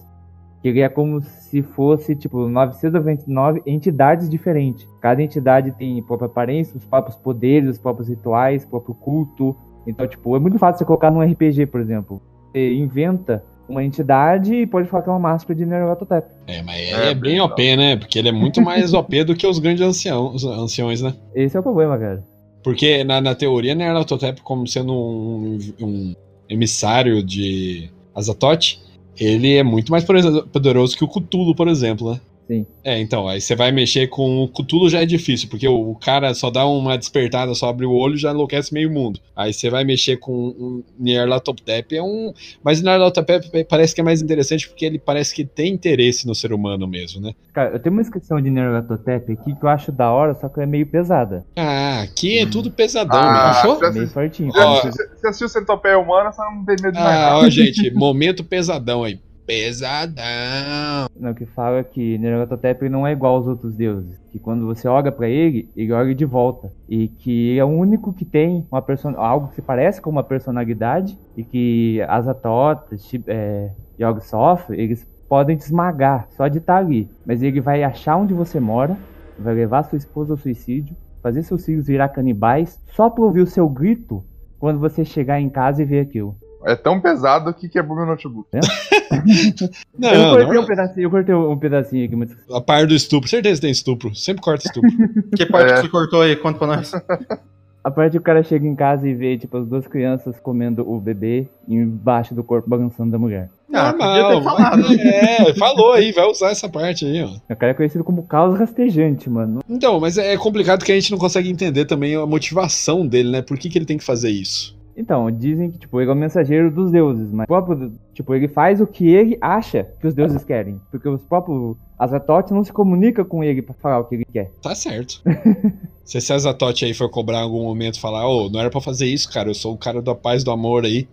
Que ele é como se fosse, tipo, 999 entidades diferentes. Cada entidade tem própria aparência, os próprios poderes, os próprios rituais, o próprio culto. Então, tipo, é muito fácil você colocar num RPG, por exemplo. Você inventa uma entidade e pode falar que é uma máscara de Nyarlathotep. É, mas É, ele é, bem bem OP, né? Porque ele é muito mais OP do que os grandes anciãos, anciões, né? Esse é o problema, cara. Porque na, na teoria, Nyarlathotep, como sendo um, um emissário de Azatoth, ele é muito mais poder- poderoso que o Cthulhu, por exemplo, né? Sim. É, então, aí você vai mexer com o Cthulhu já é difícil, porque o, o cara só dá uma despertada, só abre o olho e já enlouquece meio mundo. Aí você vai mexer com um Nyarlathotep, é um... Mas o Nyarlathotep parece que é mais interessante porque ele parece que tem interesse no ser humano mesmo, né? Cara, eu tenho uma inscrição de Nyarlathotep aqui que eu acho da hora, só que é meio pesada. Ah, aqui é tudo pesadão, Ah, né? Achou? É meio fortinho. Ó, Se você assistiu Centopeia Humana, você não tem medo de mais Ah, nada. ó, gente, momento pesadão aí. Pesadão. Não, que fala que Nyarlathotep não é igual aos outros deuses. Que quando você olha pra ele, ele olha de volta. E que ele é o único que tem uma person... algo que se parece com uma personalidade. E que Azatoth, Shi- é, Yogg-Sothoth, eles podem te esmagar só de estar ali. Mas ele vai achar onde você mora, vai levar sua esposa ao suicídio, fazer seus filhos virar canibais, só pra ouvir o seu grito quando você chegar em casa e ver aquilo. É tão pesado que quebrou meu notebook. Não, eu cortei não, um pedacinho, eu cortei um pedacinho aqui, mas a par do estupro, certeza que tem estupro. Sempre corta estupro. [LAUGHS] Que parte É. que você cortou aí? Conta pra nós. A parte que o cara chega em casa e vê, tipo, as duas crianças comendo o bebê embaixo do corpo balançando da mulher. Ah, falado. mas- É, falou aí, vai usar essa parte aí, ó. O cara é conhecido como caos rastejante, mano. Então, mas é complicado que a gente não consegue entender também a motivação dele, né? Por que, que ele tem que fazer isso? Então, dizem que, tipo, ele é o mensageiro dos deuses, mas o próprio, tipo, ele faz o que ele acha que os deuses querem. Porque os próprios Azatoth não se comunicam com ele pra falar o que ele quer. Tá certo. [LAUGHS] Se esse Azatote aí for cobrar em algum momento e falar, ô, não era pra fazer isso, cara, eu sou o cara da paz do amor aí,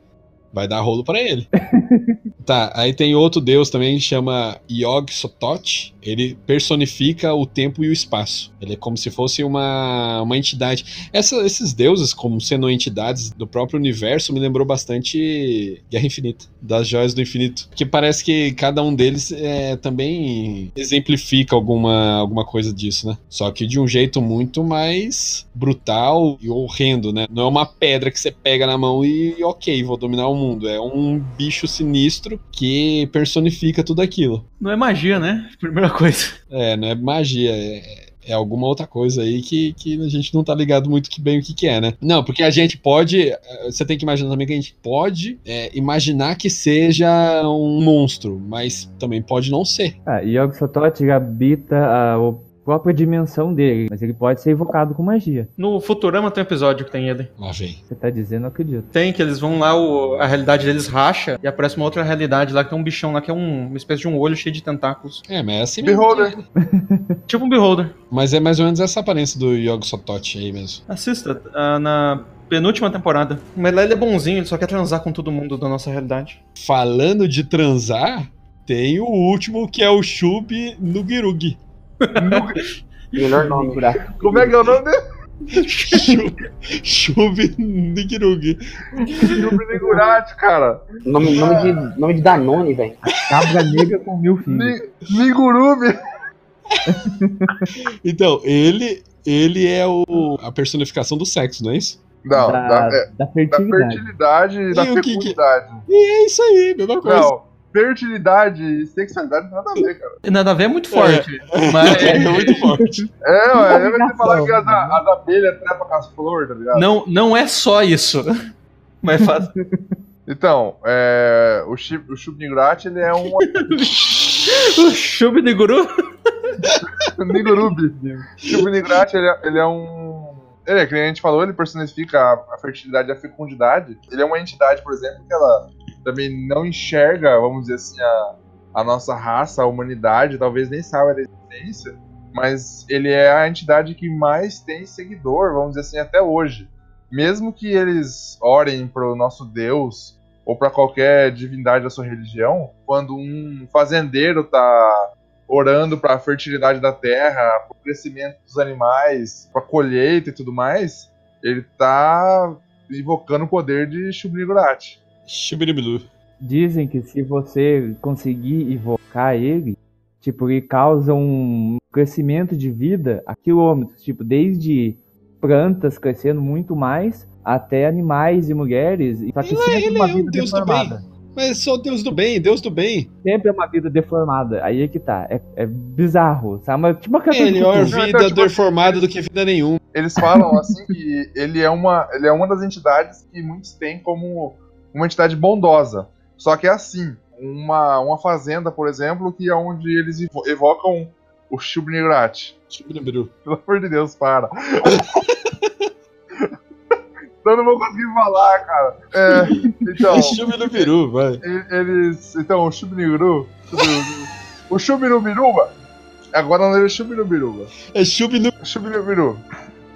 vai dar rolo pra ele. [LAUGHS] tá, aí tem outro deus também chama Yog Sothoth. Ele personifica o tempo e o espaço. Ele é como se fosse uma, uma entidade. Essa- esses deuses, como sendo entidades do próprio universo, me lembrou bastante Guerra Infinita, das Joias do Infinito. Que parece que cada um deles é, também exemplifica alguma, alguma coisa disso, né? Só que de um jeito muito mais brutal e horrendo, né? Não é uma pedra que você pega na mão e ok, vou dominar o mundo. É um bicho sinistro que personifica tudo aquilo. Não é magia, né? Primeira coisa. É, não é magia, é, é alguma outra coisa aí que, que a gente não tá ligado muito que bem o que, que é, né? Não, porque a gente pode. eh, Você tem que imaginar também que a gente pode é, imaginar que seja um monstro, mas também pode não ser. Ah, e Yog Sothoth ele habita a a própria dimensão dele, mas ele pode ser invocado com magia. No Futurama tem um episódio que tem ele. Lá vem. Você tá dizendo, eu acredito. Tem, que eles vão lá, o- a realidade deles racha e aparece uma outra realidade lá que tem um bichão lá que é um- uma espécie de um olho cheio de tentáculos. É, mas é assim. Beholder. [LAUGHS] [LAUGHS] Tipo um beholder. Mas é mais ou menos essa aparência do Yog Sothoth aí mesmo. Assista, ah, na penúltima temporada. Mas lá ele é bonzinho, ele só quer transar com todo mundo da nossa realidade. Falando de transar, tem o último que é o Shub Nugirug. [LAUGHS] Melhor nome. Como é que é o nome dele? Shub Nugirug. Nigurati, cara. Nome, nome, de, nome de Danone, velho. Cabra negra com mil filhos. Ni- Nigurubi. Então, ele, ele é o, a personificação do sexo, não é isso? Não, da, da, é, da da fertilidade. fertilidade e da E o que que- fecundidade. E é isso aí, mesma coisa. Não, fertilidade e sexualidade nada a ver, cara. Nada a ver é muito forte. Mas [LAUGHS] É muito forte. É, ué, você Combinação, falar que as, as abelhas trepam com as flores, tá ligado? não, não é só isso. [LAUGHS] Mas faz... Então, é, o, Shib, o Shub Nigurati, ele é um [LAUGHS] o Shub de Guru. Nigurubi. Shub Nigurati, ele, é- ele é um... Ele é, que a gente falou, ele personifica a, a fertilidade e a fecundidade. Ele é uma entidade, por exemplo, que ela também não enxerga, vamos dizer assim, a, a nossa raça, a humanidade, talvez nem saiba da existência, mas ele é a entidade que mais tem seguidor, vamos dizer assim, até hoje. Mesmo que eles orem pro nosso Deus ou para qualquer divindade da sua religião, quando um fazendeiro tá orando para a fertilidade da terra, para o crescimento dos animais, para colheita e tudo mais, ele tá invocando o poder de Shubnigurati. Shubiribilu. Dizem que se você conseguir invocar ele, tipo, ele causa um crescimento de vida a quilômetros, tipo, desde plantas crescendo muito mais até animais e mulheres, e só que Ele é- sempre ele uma é um vida deus do deformada. Mas sou Deus do bem, Deus do bem. Sempre é uma vida deformada. Aí é que tá. É, é bizarro, sabe? Mas, tipo uma Melhor Cthulhu. vida Então, tipo, deformada do que vida nenhuma. Eles falam assim que ele é uma, ele é uma das entidades que muitos têm como uma entidade bondosa. Só que é assim, uma, uma fazenda, por exemplo, que é onde eles evo- evocam o Shubnigurati. Shubiribilu. Pelo amor de Deus, para. [LAUGHS] Eu não vou conseguir falar, cara. É, então, [LAUGHS] Shubiribilu, vai. eles. Então, o Shubniru. O Shubnirubiruba. Agora não é Shubnirubiruba. É Shubinu. Shubnirubiru.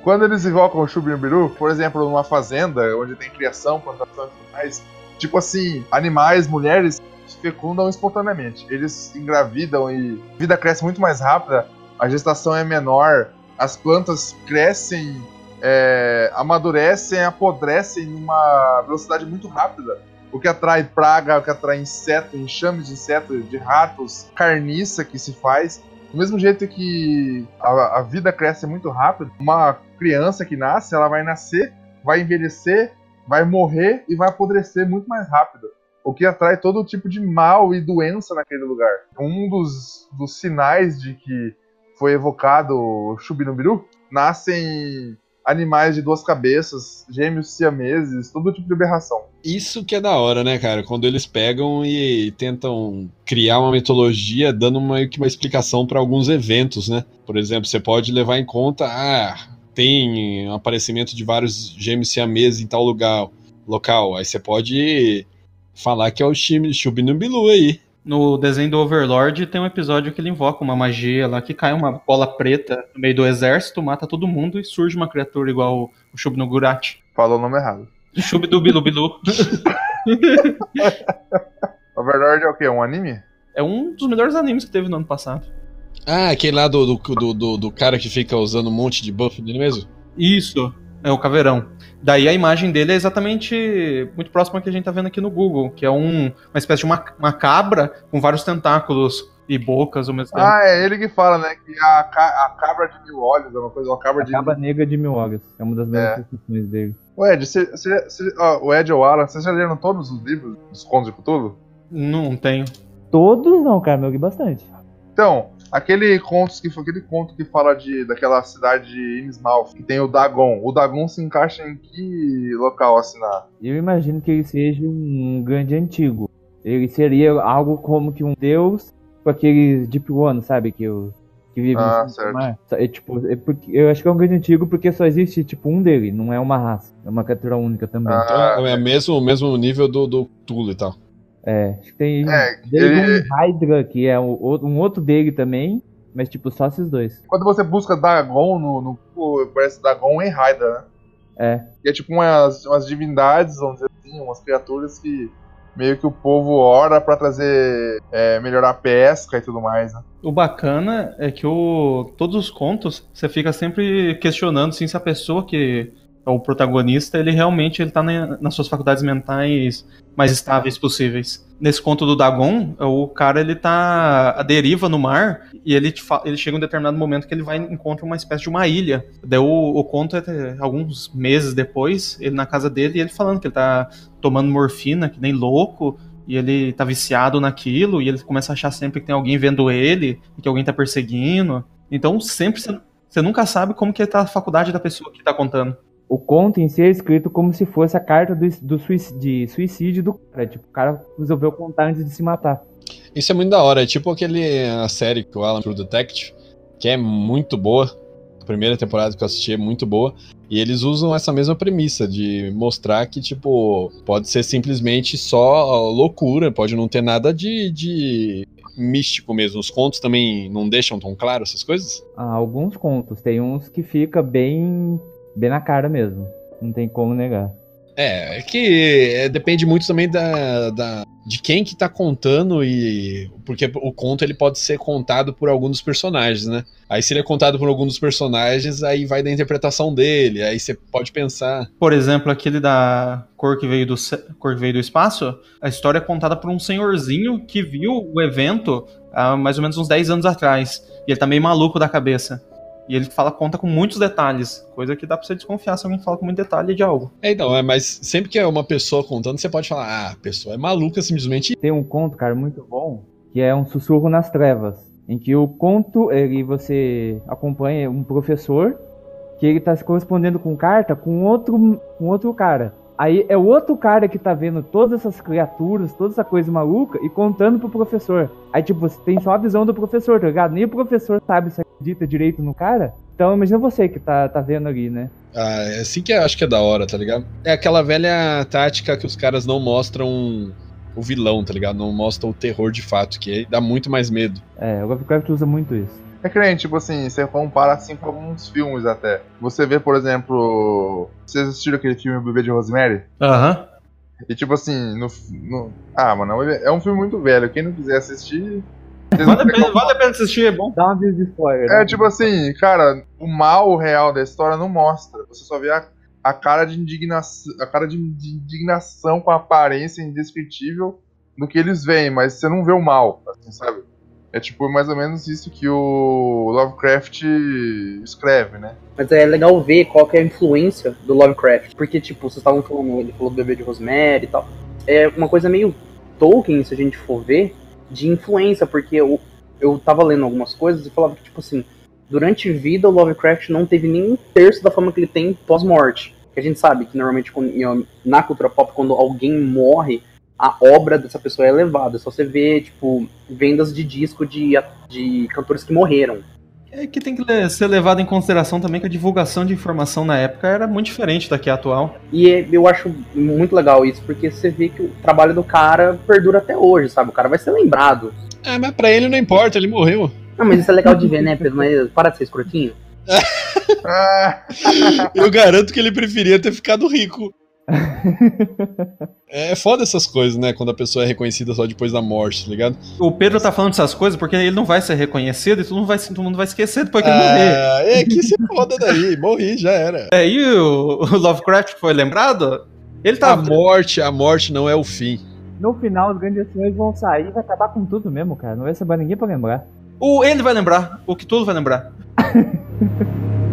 Quando eles invocam o Shubnirubiru, por exemplo, numa fazenda onde tem criação, plantação e tudo mais, tipo assim, animais, mulheres fecundam espontaneamente. Eles engravidam e a vida cresce muito mais rápida, a gestação é menor, as plantas crescem, é, amadurecem, apodrecem numa velocidade muito rápida. O que atrai praga, o que atrai inseto, enxame de inseto, de ratos, carniça que se faz. Do mesmo jeito que a, a vida cresce muito rápido, uma criança que nasce, ela vai nascer, vai envelhecer, vai morrer e vai apodrecer muito mais rápido. O que atrai todo tipo de mal e doença naquele lugar. Um dos, dos sinais de que foi evocado o Chubinubiru nascem animais de duas cabeças, gêmeos siameses, todo tipo de aberração. Isso que é da hora, né, cara? Quando eles pegam e tentam criar uma mitologia dando meio que uma explicação para alguns eventos, né? Por exemplo, você pode levar em conta, ah, tem aparecimento de vários gêmeos siameses em tal lugar, local. Aí você pode falar que é o Shubnubilu aí. No desenho do Overlord tem um episódio que ele invoca uma magia lá que cai uma bola preta no meio do exército, mata todo mundo e surge uma criatura igual o Shub no Gurati. Falou o nome errado. Shub do Bilu Bilu. [LAUGHS] Overlord é o quê? Um anime? É um dos melhores animes que teve no ano passado. Ah, aquele lá do, do, do, do, do cara que fica usando um monte de buff dele mesmo? Isso, é o caveirão. Daí a imagem dele é exatamente muito próxima que a gente tá vendo aqui no Google, que é um, uma espécie de uma, uma cabra com vários tentáculos e bocas ao mesmo tempo. Ah, é ele que fala, né? Que a, ca- a cabra de mil olhos é uma coisa, a cabra A de. Caba Negra de Mil Olhos. É uma das melhores É. descrições dele. O Ed, você, você- você- ó, o Ed ou o Alan, vocês já leram todos os livros dos Contos de Cthulhu? Não tenho. Todos não, cara, eu li bastante. Então, aquele conto que, aquele conto que fala de, daquela cidade de Innsmouth, que tem o Dagon. O Dagon se encaixa em que local assim na. Eu imagino que ele seja um grande antigo. Ele seria algo como que um deus com aqueles Deep One, sabe? Que, o, que vive Ah, no fundo do certo. mar. É, tipo, é porque, eu acho que é um grande antigo porque só existe tipo um dele, não é uma raça. É uma criatura única também. Ah, Então, é o mesmo, o mesmo nível do, do Tula e tal. É, acho que tem É, ele- um Hydra, que é um, outro- um outro dele também, mas tipo, só esses dois. Quando você busca Dagon no. no Google, parece Dagon em Hydra, né? É. E é tipo umas, umas divindades, vamos dizer assim, umas criaturas que meio que o povo ora pra trazer. É, melhorar a pesca e tudo mais, né? O bacana é que o, todos os contos você fica sempre questionando assim, se a pessoa que o protagonista, ele realmente ele tá na- nas suas faculdades mentais mais estáveis possíveis. Nesse conto do Dagon, o cara ele tá à deriva no mar e ele, ele chega em um determinado momento que ele vai encontra uma espécie de uma ilha. Daí o, o conto é alguns meses depois, ele na casa dele e ele falando que ele tá tomando morfina, que nem louco, e ele tá viciado naquilo, e ele começa a achar sempre que tem alguém vendo ele, e que alguém tá perseguindo. Então sempre você, você nunca sabe como que tá a faculdade da pessoa que tá contando. O conto em si é escrito como se fosse a carta do, do suicídio, de suicídio do cara. Tipo, o cara resolveu contar antes de se matar. Isso é muito da hora. É tipo aquele a série que o Alan True Detective, que é muito boa. A primeira temporada que eu assisti é muito boa. E eles usam essa mesma premissa de mostrar que, tipo, pode ser simplesmente só loucura, pode não ter nada de, de místico mesmo. Os contos também não deixam tão claro essas coisas? Ah, alguns contos. Tem uns que fica bem, bem na cara mesmo. Não tem como negar. É, é que é, depende muito também da, da- de quem que tá contando e porque o conto ele pode ser contado por algum dos personagens, né? Aí se ele é contado por algum dos personagens, aí vai da interpretação dele, aí você pode pensar, Por exemplo, aquele da cor que veio do, cor que veio do espaço, a história é contada por um senhorzinho que viu o evento há mais ou menos uns 10 anos atrás. E ele tá meio maluco da cabeça. E ele fala, conta com muitos detalhes, coisa que dá pra você desconfiar se alguém fala com muito detalhe de algo. é então, é, mas sempre que é uma pessoa contando, você pode falar, ah, a pessoa é maluca simplesmente. Tem um conto, cara, muito bom, que é um sussurro nas trevas, em que o conto, ele você acompanha um professor que ele tá se correspondendo com carta com outro, com outro cara. Aí é o outro cara que tá vendo todas essas criaturas, toda essa coisa maluca e contando pro professor. Aí, tipo, você tem só a visão do professor, tá ligado? Nem o professor sabe se acredita direito no cara. Então, imagina você que tá, tá vendo ali, né? Ah, é assim que eu acho que é da hora, tá ligado? É aquela velha tática que os caras não mostram o vilão, tá ligado? Não mostram o terror de fato, que dá muito mais medo. É, o Lovecraft usa muito isso. É que nem, tipo assim, você compara assim com alguns filmes até. Você vê, por exemplo. Vocês assistiram aquele filme O Bebê de Rosemary? Aham. E tipo assim, no, no- Ah, mano, é um filme muito velho. Quem não quiser assistir. Vale, a pena- vale a pena assistir, é bom. Dá um aviso de spoiler. É né? tipo assim, cara, o mal real da história não mostra. Você só vê a, a cara de indignação, a cara de, de indignação com a aparência indescritível do que eles veem, mas você não vê o mal, assim, sabe? É tipo mais ou menos isso que o Lovecraft escreve, né? Mas é legal ver qual que é a influência do Lovecraft. Porque, tipo, vocês estavam falando, ele falou do bebê de Rosemary e tal. É uma coisa meio Tolkien, se a gente for ver, de influência, porque eu, eu tava lendo algumas coisas e falava que, tipo assim, durante vida o Lovecraft não teve nem um terço da fama que ele tem pós-morte. Que a gente sabe que normalmente na cultura pop, quando alguém morre, a obra dessa pessoa é elevada. Só você vê, tipo, vendas de disco de, de cantores que morreram. É que tem que ser levado em consideração também que a divulgação de informação na época era muito diferente da que é atual. E é- eu acho muito legal isso, porque você vê que o trabalho do cara perdura até hoje, sabe? O cara vai ser lembrado. É, mas pra ele não importa, ele morreu. Não, mas isso é legal de ver, né, [LAUGHS] Pedro? Mas para de ser escrotinho. [LAUGHS] Eu garanto que ele preferia ter ficado rico. É foda essas coisas, né? Quando a pessoa é reconhecida só depois da morte, tá ligado? O Pedro tá falando essas coisas porque ele não vai ser reconhecido e todo mundo vai, todo mundo vai esquecer depois que ele morrer. Ah, é que se foda daí, [LAUGHS] morri, já era. É, e o, o Lovecraft foi lembrado? Ele tá. A morte, a morte não é o fim. No final, os grandes senhores vão sair e vai acabar com tudo mesmo, cara. Não vai sobrar ninguém pra lembrar. O ele vai lembrar, o que tudo vai lembrar. [LAUGHS]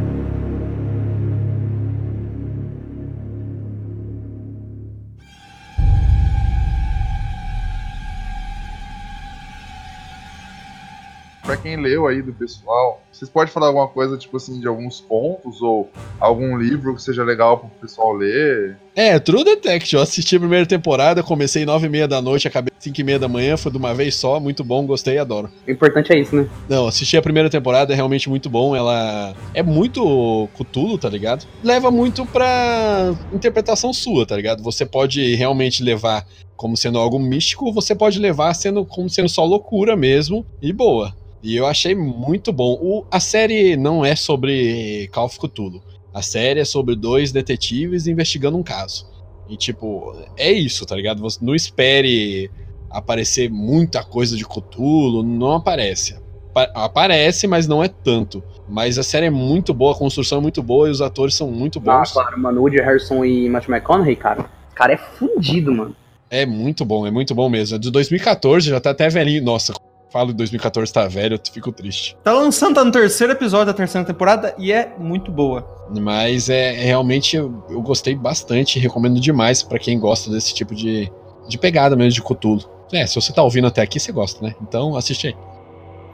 pra quem leu aí do pessoal, vocês podem falar alguma coisa, tipo assim, de alguns contos ou algum livro que seja legal pro pessoal ler? É, True Detective. Eu assisti a primeira temporada, comecei nove e meia da noite, acabei cinco e meia da manhã, foi de uma vez só, muito bom, gostei, adoro. O importante é isso, né? Não, assisti a primeira temporada, é realmente muito bom. Ela é muito Cthulhu, tá ligado? Leva muito pra interpretação sua, tá ligado? Você pode realmente levar como sendo algo místico, ou você pode levar sendo como sendo só loucura mesmo e boa. E eu achei muito bom. O, a série não é sobre Call of Cthulhu. A série é sobre dois detetives investigando um caso. E tipo, é isso, tá ligado? Você não espere aparecer muita coisa de Cthulhu, não aparece. Pa- Aparece, mas não é tanto. Mas a série é muito boa, a construção é muito boa e os atores são muito Ah, bons. claro, mano. Woody Harrison e Matt McConaughey, cara. O cara é fudido, mano. É muito bom, é muito bom mesmo. É de 2014, já tá até velhinho. Nossa, falo de 2014 tá velho, eu fico triste. Tá lançando, tá no terceiro episódio da terceira temporada e é muito boa. Mas é, é realmente eu, eu gostei bastante, recomendo demais pra quem gosta desse tipo de, de pegada mesmo de Cthulhu. É, se você tá ouvindo até aqui, você gosta, né? Então assiste aí.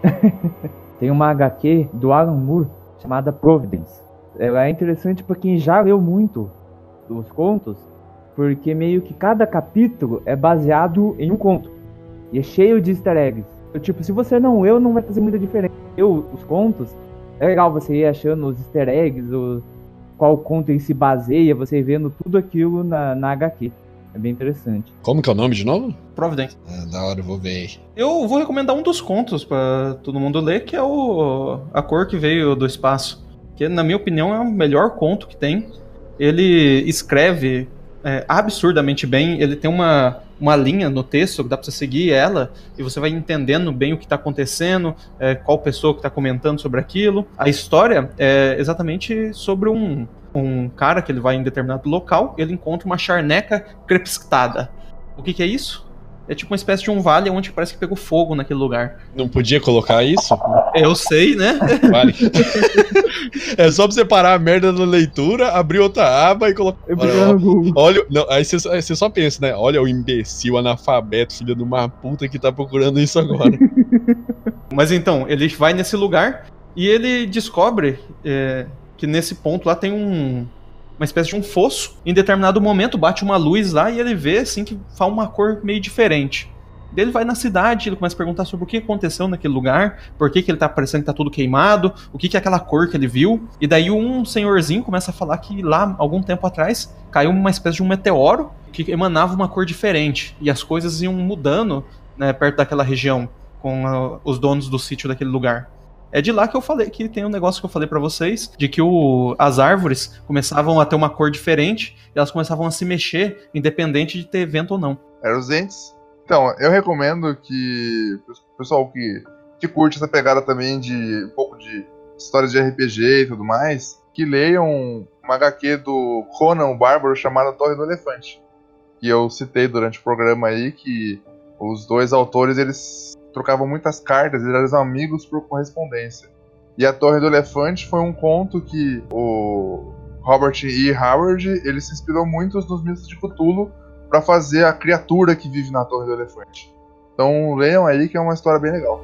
[LAUGHS] Tem uma HQ do Alan Moore chamada Providence. Ela é interessante pra quem já leu muito dos contos, porque meio que cada capítulo é baseado em um conto. E é cheio de easter eggs. Eu, tipo, se você não leu, não vai fazer muita diferença. Eu, os contos, é legal você ir achando os easter eggs, o, qual conto ele se baseia, você vendo tudo aquilo na, na HQ. É bem interessante. Como que é o nome de novo? Providence. Ah, da hora, eu vou ver aí. Eu vou recomendar um dos contos pra todo mundo ler, que é o A Cor que Veio do Espaço. Que, na minha opinião, é o melhor conto que tem. Ele escreve é, absurdamente bem. Ele tem uma, uma linha no texto que dá pra você seguir ela e você vai entendendo bem o que tá acontecendo, é, qual pessoa que tá comentando sobre aquilo. A história é exatamente sobre um, um cara que ele vai em determinado local ele encontra uma charneca crepsctada. O que, que é isso? É tipo uma espécie de um vale onde parece que pegou fogo naquele lugar. Não podia colocar isso? Eu sei, né? Vale. é só pra você parar a merda na leitura, abrir outra aba e colocar. Olha. Olha, não, aí você, aí você só pensa, né? Olha o imbecil, analfabeto, filho de uma puta que tá procurando isso agora. [LAUGHS] Mas então, ele vai nesse lugar e ele descobre é, que nesse ponto lá tem um, uma espécie de um fosso. Em determinado momento bate uma luz lá e ele vê assim que faz uma cor meio diferente. Daí Ele vai na cidade, ele começa a perguntar sobre o que aconteceu naquele lugar, por que, que ele tá parecendo que tá tudo queimado, o que, que é aquela cor que ele viu. E daí um senhorzinho começa a falar que lá, algum tempo atrás, caiu uma espécie de um meteoro que emanava uma cor diferente. E as coisas iam mudando né, perto daquela região, com ah, os donos do sítio daquele lugar. É de lá que eu falei que tem um negócio que eu falei pra vocês, de que o, as árvores começavam a ter uma cor diferente e elas começavam a se mexer, independente de ter vento ou não. Eram os dentes. Então, eu recomendo que o pessoal que, que curte essa pegada também de um pouco de histórias de RPG e tudo mais, que leiam uma HQ do Conan o Bárbaro chamada Torre do Elefante. Que eu citei durante o programa aí que os dois autores eles trocavam muitas cartas, eles eram amigos por correspondência. E a Torre do Elefante foi um conto que o Robert E. Howard ele se inspirou muito nos mitos de Cthulhu para fazer a criatura que vive na Torre do Elefante. Então leiam aí que é uma história bem legal.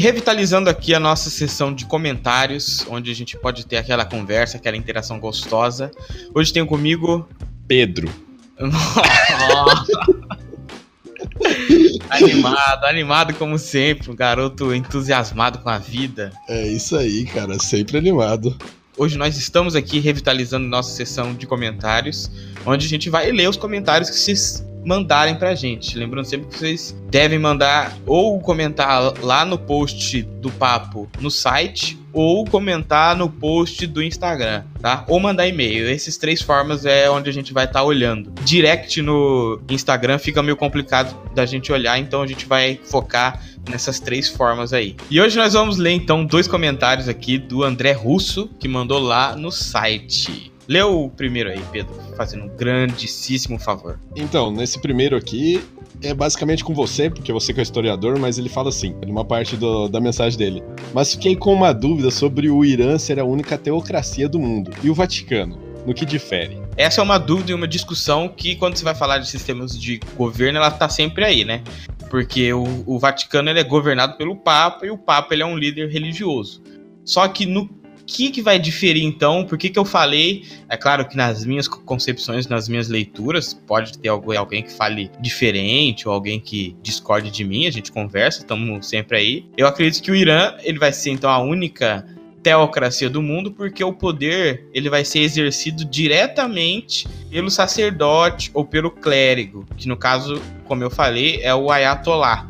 Revitalizando aqui a nossa sessão de comentários, onde a gente pode ter aquela conversa, aquela interação gostosa. Hoje tenho comigo Pedro. [LAUGHS] animado, animado como sempre, um garoto entusiasmado com a vida. É isso aí, cara, sempre animado. Hoje nós estamos aqui revitalizando nossa sessão de comentários, onde a gente vai ler os comentários que vocês mandarem pra gente. Lembrando sempre que vocês devem mandar ou comentar lá no post do papo no site ou comentar no post do Instagram, tá? Ou mandar e-mail. Essas três formas é onde a gente vai estar tá olhando. Direct no Instagram fica meio complicado da gente olhar, então a gente vai focar nessas três formas aí. E hoje nós vamos ler então dois comentários aqui do André Russo, que mandou lá no site. Lê o primeiro aí, Pedro, fazendo um grandíssimo favor. Então, nesse primeiro aqui, é basicamente com você, porque você que é historiador, mas ele fala assim, numa parte do, da mensagem dele. Mas fiquei com uma dúvida sobre o Irã ser a única teocracia do mundo. E o Vaticano? No que difere? Essa é uma dúvida e uma discussão que, quando você vai falar de sistemas de governo, ela tá sempre aí, né? Porque o, o Vaticano ele é governado pelo Papa e o Papa ele é um líder religioso. Só que no que, que vai diferir então? Por que, que eu falei? É claro que nas minhas concepções, nas minhas leituras, pode ter alguém que fale diferente ou alguém que discorde de mim, a gente conversa, estamos sempre aí. Eu acredito que o Irã ele vai ser então a única teocracia do mundo, porque o poder ele vai ser exercido diretamente pelo sacerdote ou pelo clérigo, que no caso, como eu falei, é o ayatollah.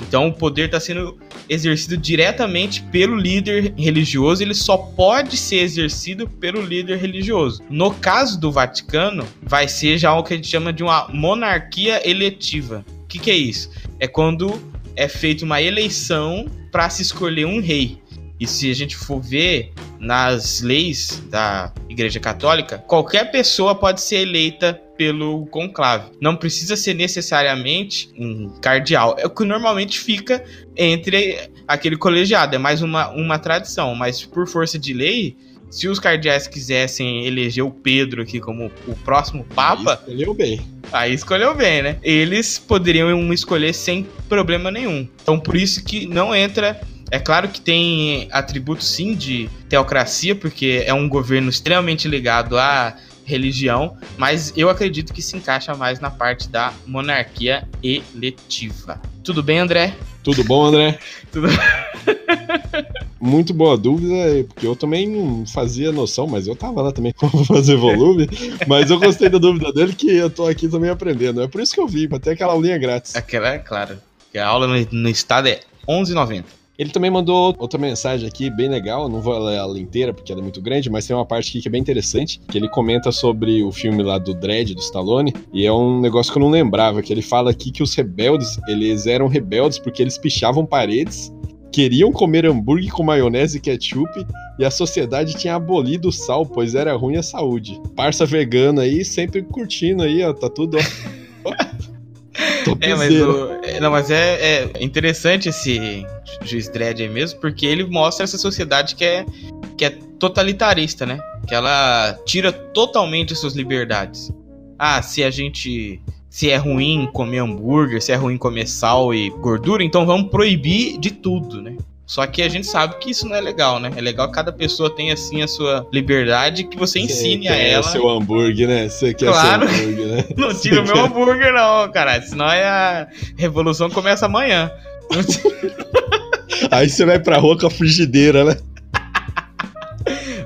Então o poder está sendo exercido diretamente pelo líder religioso, ele só pode ser exercido pelo líder religioso. No caso do Vaticano, vai ser já o que a gente chama de uma monarquia eletiva. O que, que é isso? É quando é feita uma eleição para se escolher um rei. E se a gente for ver nas leis da Igreja Católica, qualquer pessoa pode ser eleita pelo conclave. Não precisa ser necessariamente um cardeal. É o que normalmente fica entre aquele colegiado. É mais uma, uma tradição. Mas por força de lei, se os cardeais quisessem eleger o Pedro aqui como o próximo Papa. Aí escolheu bem. Aí escolheu bem, né? Eles poderiam escolher sem problema nenhum. Então por isso que não entra. É claro que tem atributos sim de teocracia, porque é um governo extremamente ligado a religião, mas eu acredito que se encaixa mais na parte da monarquia eletiva. Tudo bem, André? Tudo bom, André? Tudo [LAUGHS] Muito boa dúvida, porque eu também não fazia noção, mas eu tava lá também [LAUGHS] como fazer volume. mas eu gostei da dúvida dele, que eu tô aqui também aprendendo. É por isso que eu vi, pra ter aquela aulinha grátis. Aquela, é claro. A aula no, no estado é 11,90. Ele também mandou outra mensagem aqui, bem legal. Não vou ler ela inteira porque ela é muito grande, mas tem uma parte aqui que é bem interessante. Que ele comenta sobre o filme lá do Dredd, do Stallone. E é um negócio que eu não lembrava. Que ele fala aqui que os rebeldes, eles eram rebeldes porque eles pichavam paredes queriam comer hambúrguer com maionese e ketchup e a sociedade tinha abolido o sal, pois era ruim à saúde. Parça vegano aí, sempre curtindo aí, ó, tá tudo. [LAUGHS] é, mas, o, é, não, mas é, é, interessante esse juiz Dredd aí mesmo, porque ele mostra essa sociedade que é, que é totalitarista, né? Que ela tira totalmente suas liberdades. Ah, se a gente. Se é ruim comer hambúrguer, se é ruim comer sal e gordura, então vamos proibir de tudo, né? Só que a gente sabe que isso não é legal, né? É legal que cada pessoa tenha assim a sua liberdade que você ensine a ela. seu hambúrguer, né? Você quer claro. seu hambúrguer, né? [LAUGHS] não tira o meu hambúrguer, não, cara. Senão é a revolução começa amanhã. [LAUGHS] Aí você vai pra rua com a frigideira, né?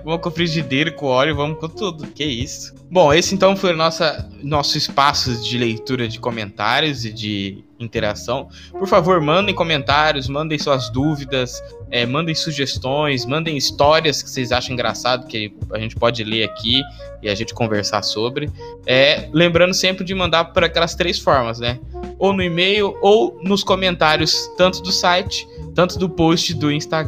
Vamos com frigideira, com óleo, vamos com tudo. Que isso. Bom, esse então foi o nosso espaço de leitura de comentários e de interação. Por favor, mandem comentários, mandem suas dúvidas, é, mandem sugestões, mandem histórias que vocês acham engraçado, que a gente pode ler aqui e a gente conversar sobre. É, lembrando sempre de mandar por aquelas três formas, né? Ou no e-mail ou nos comentários, tanto do site, tanto do post do Instagram.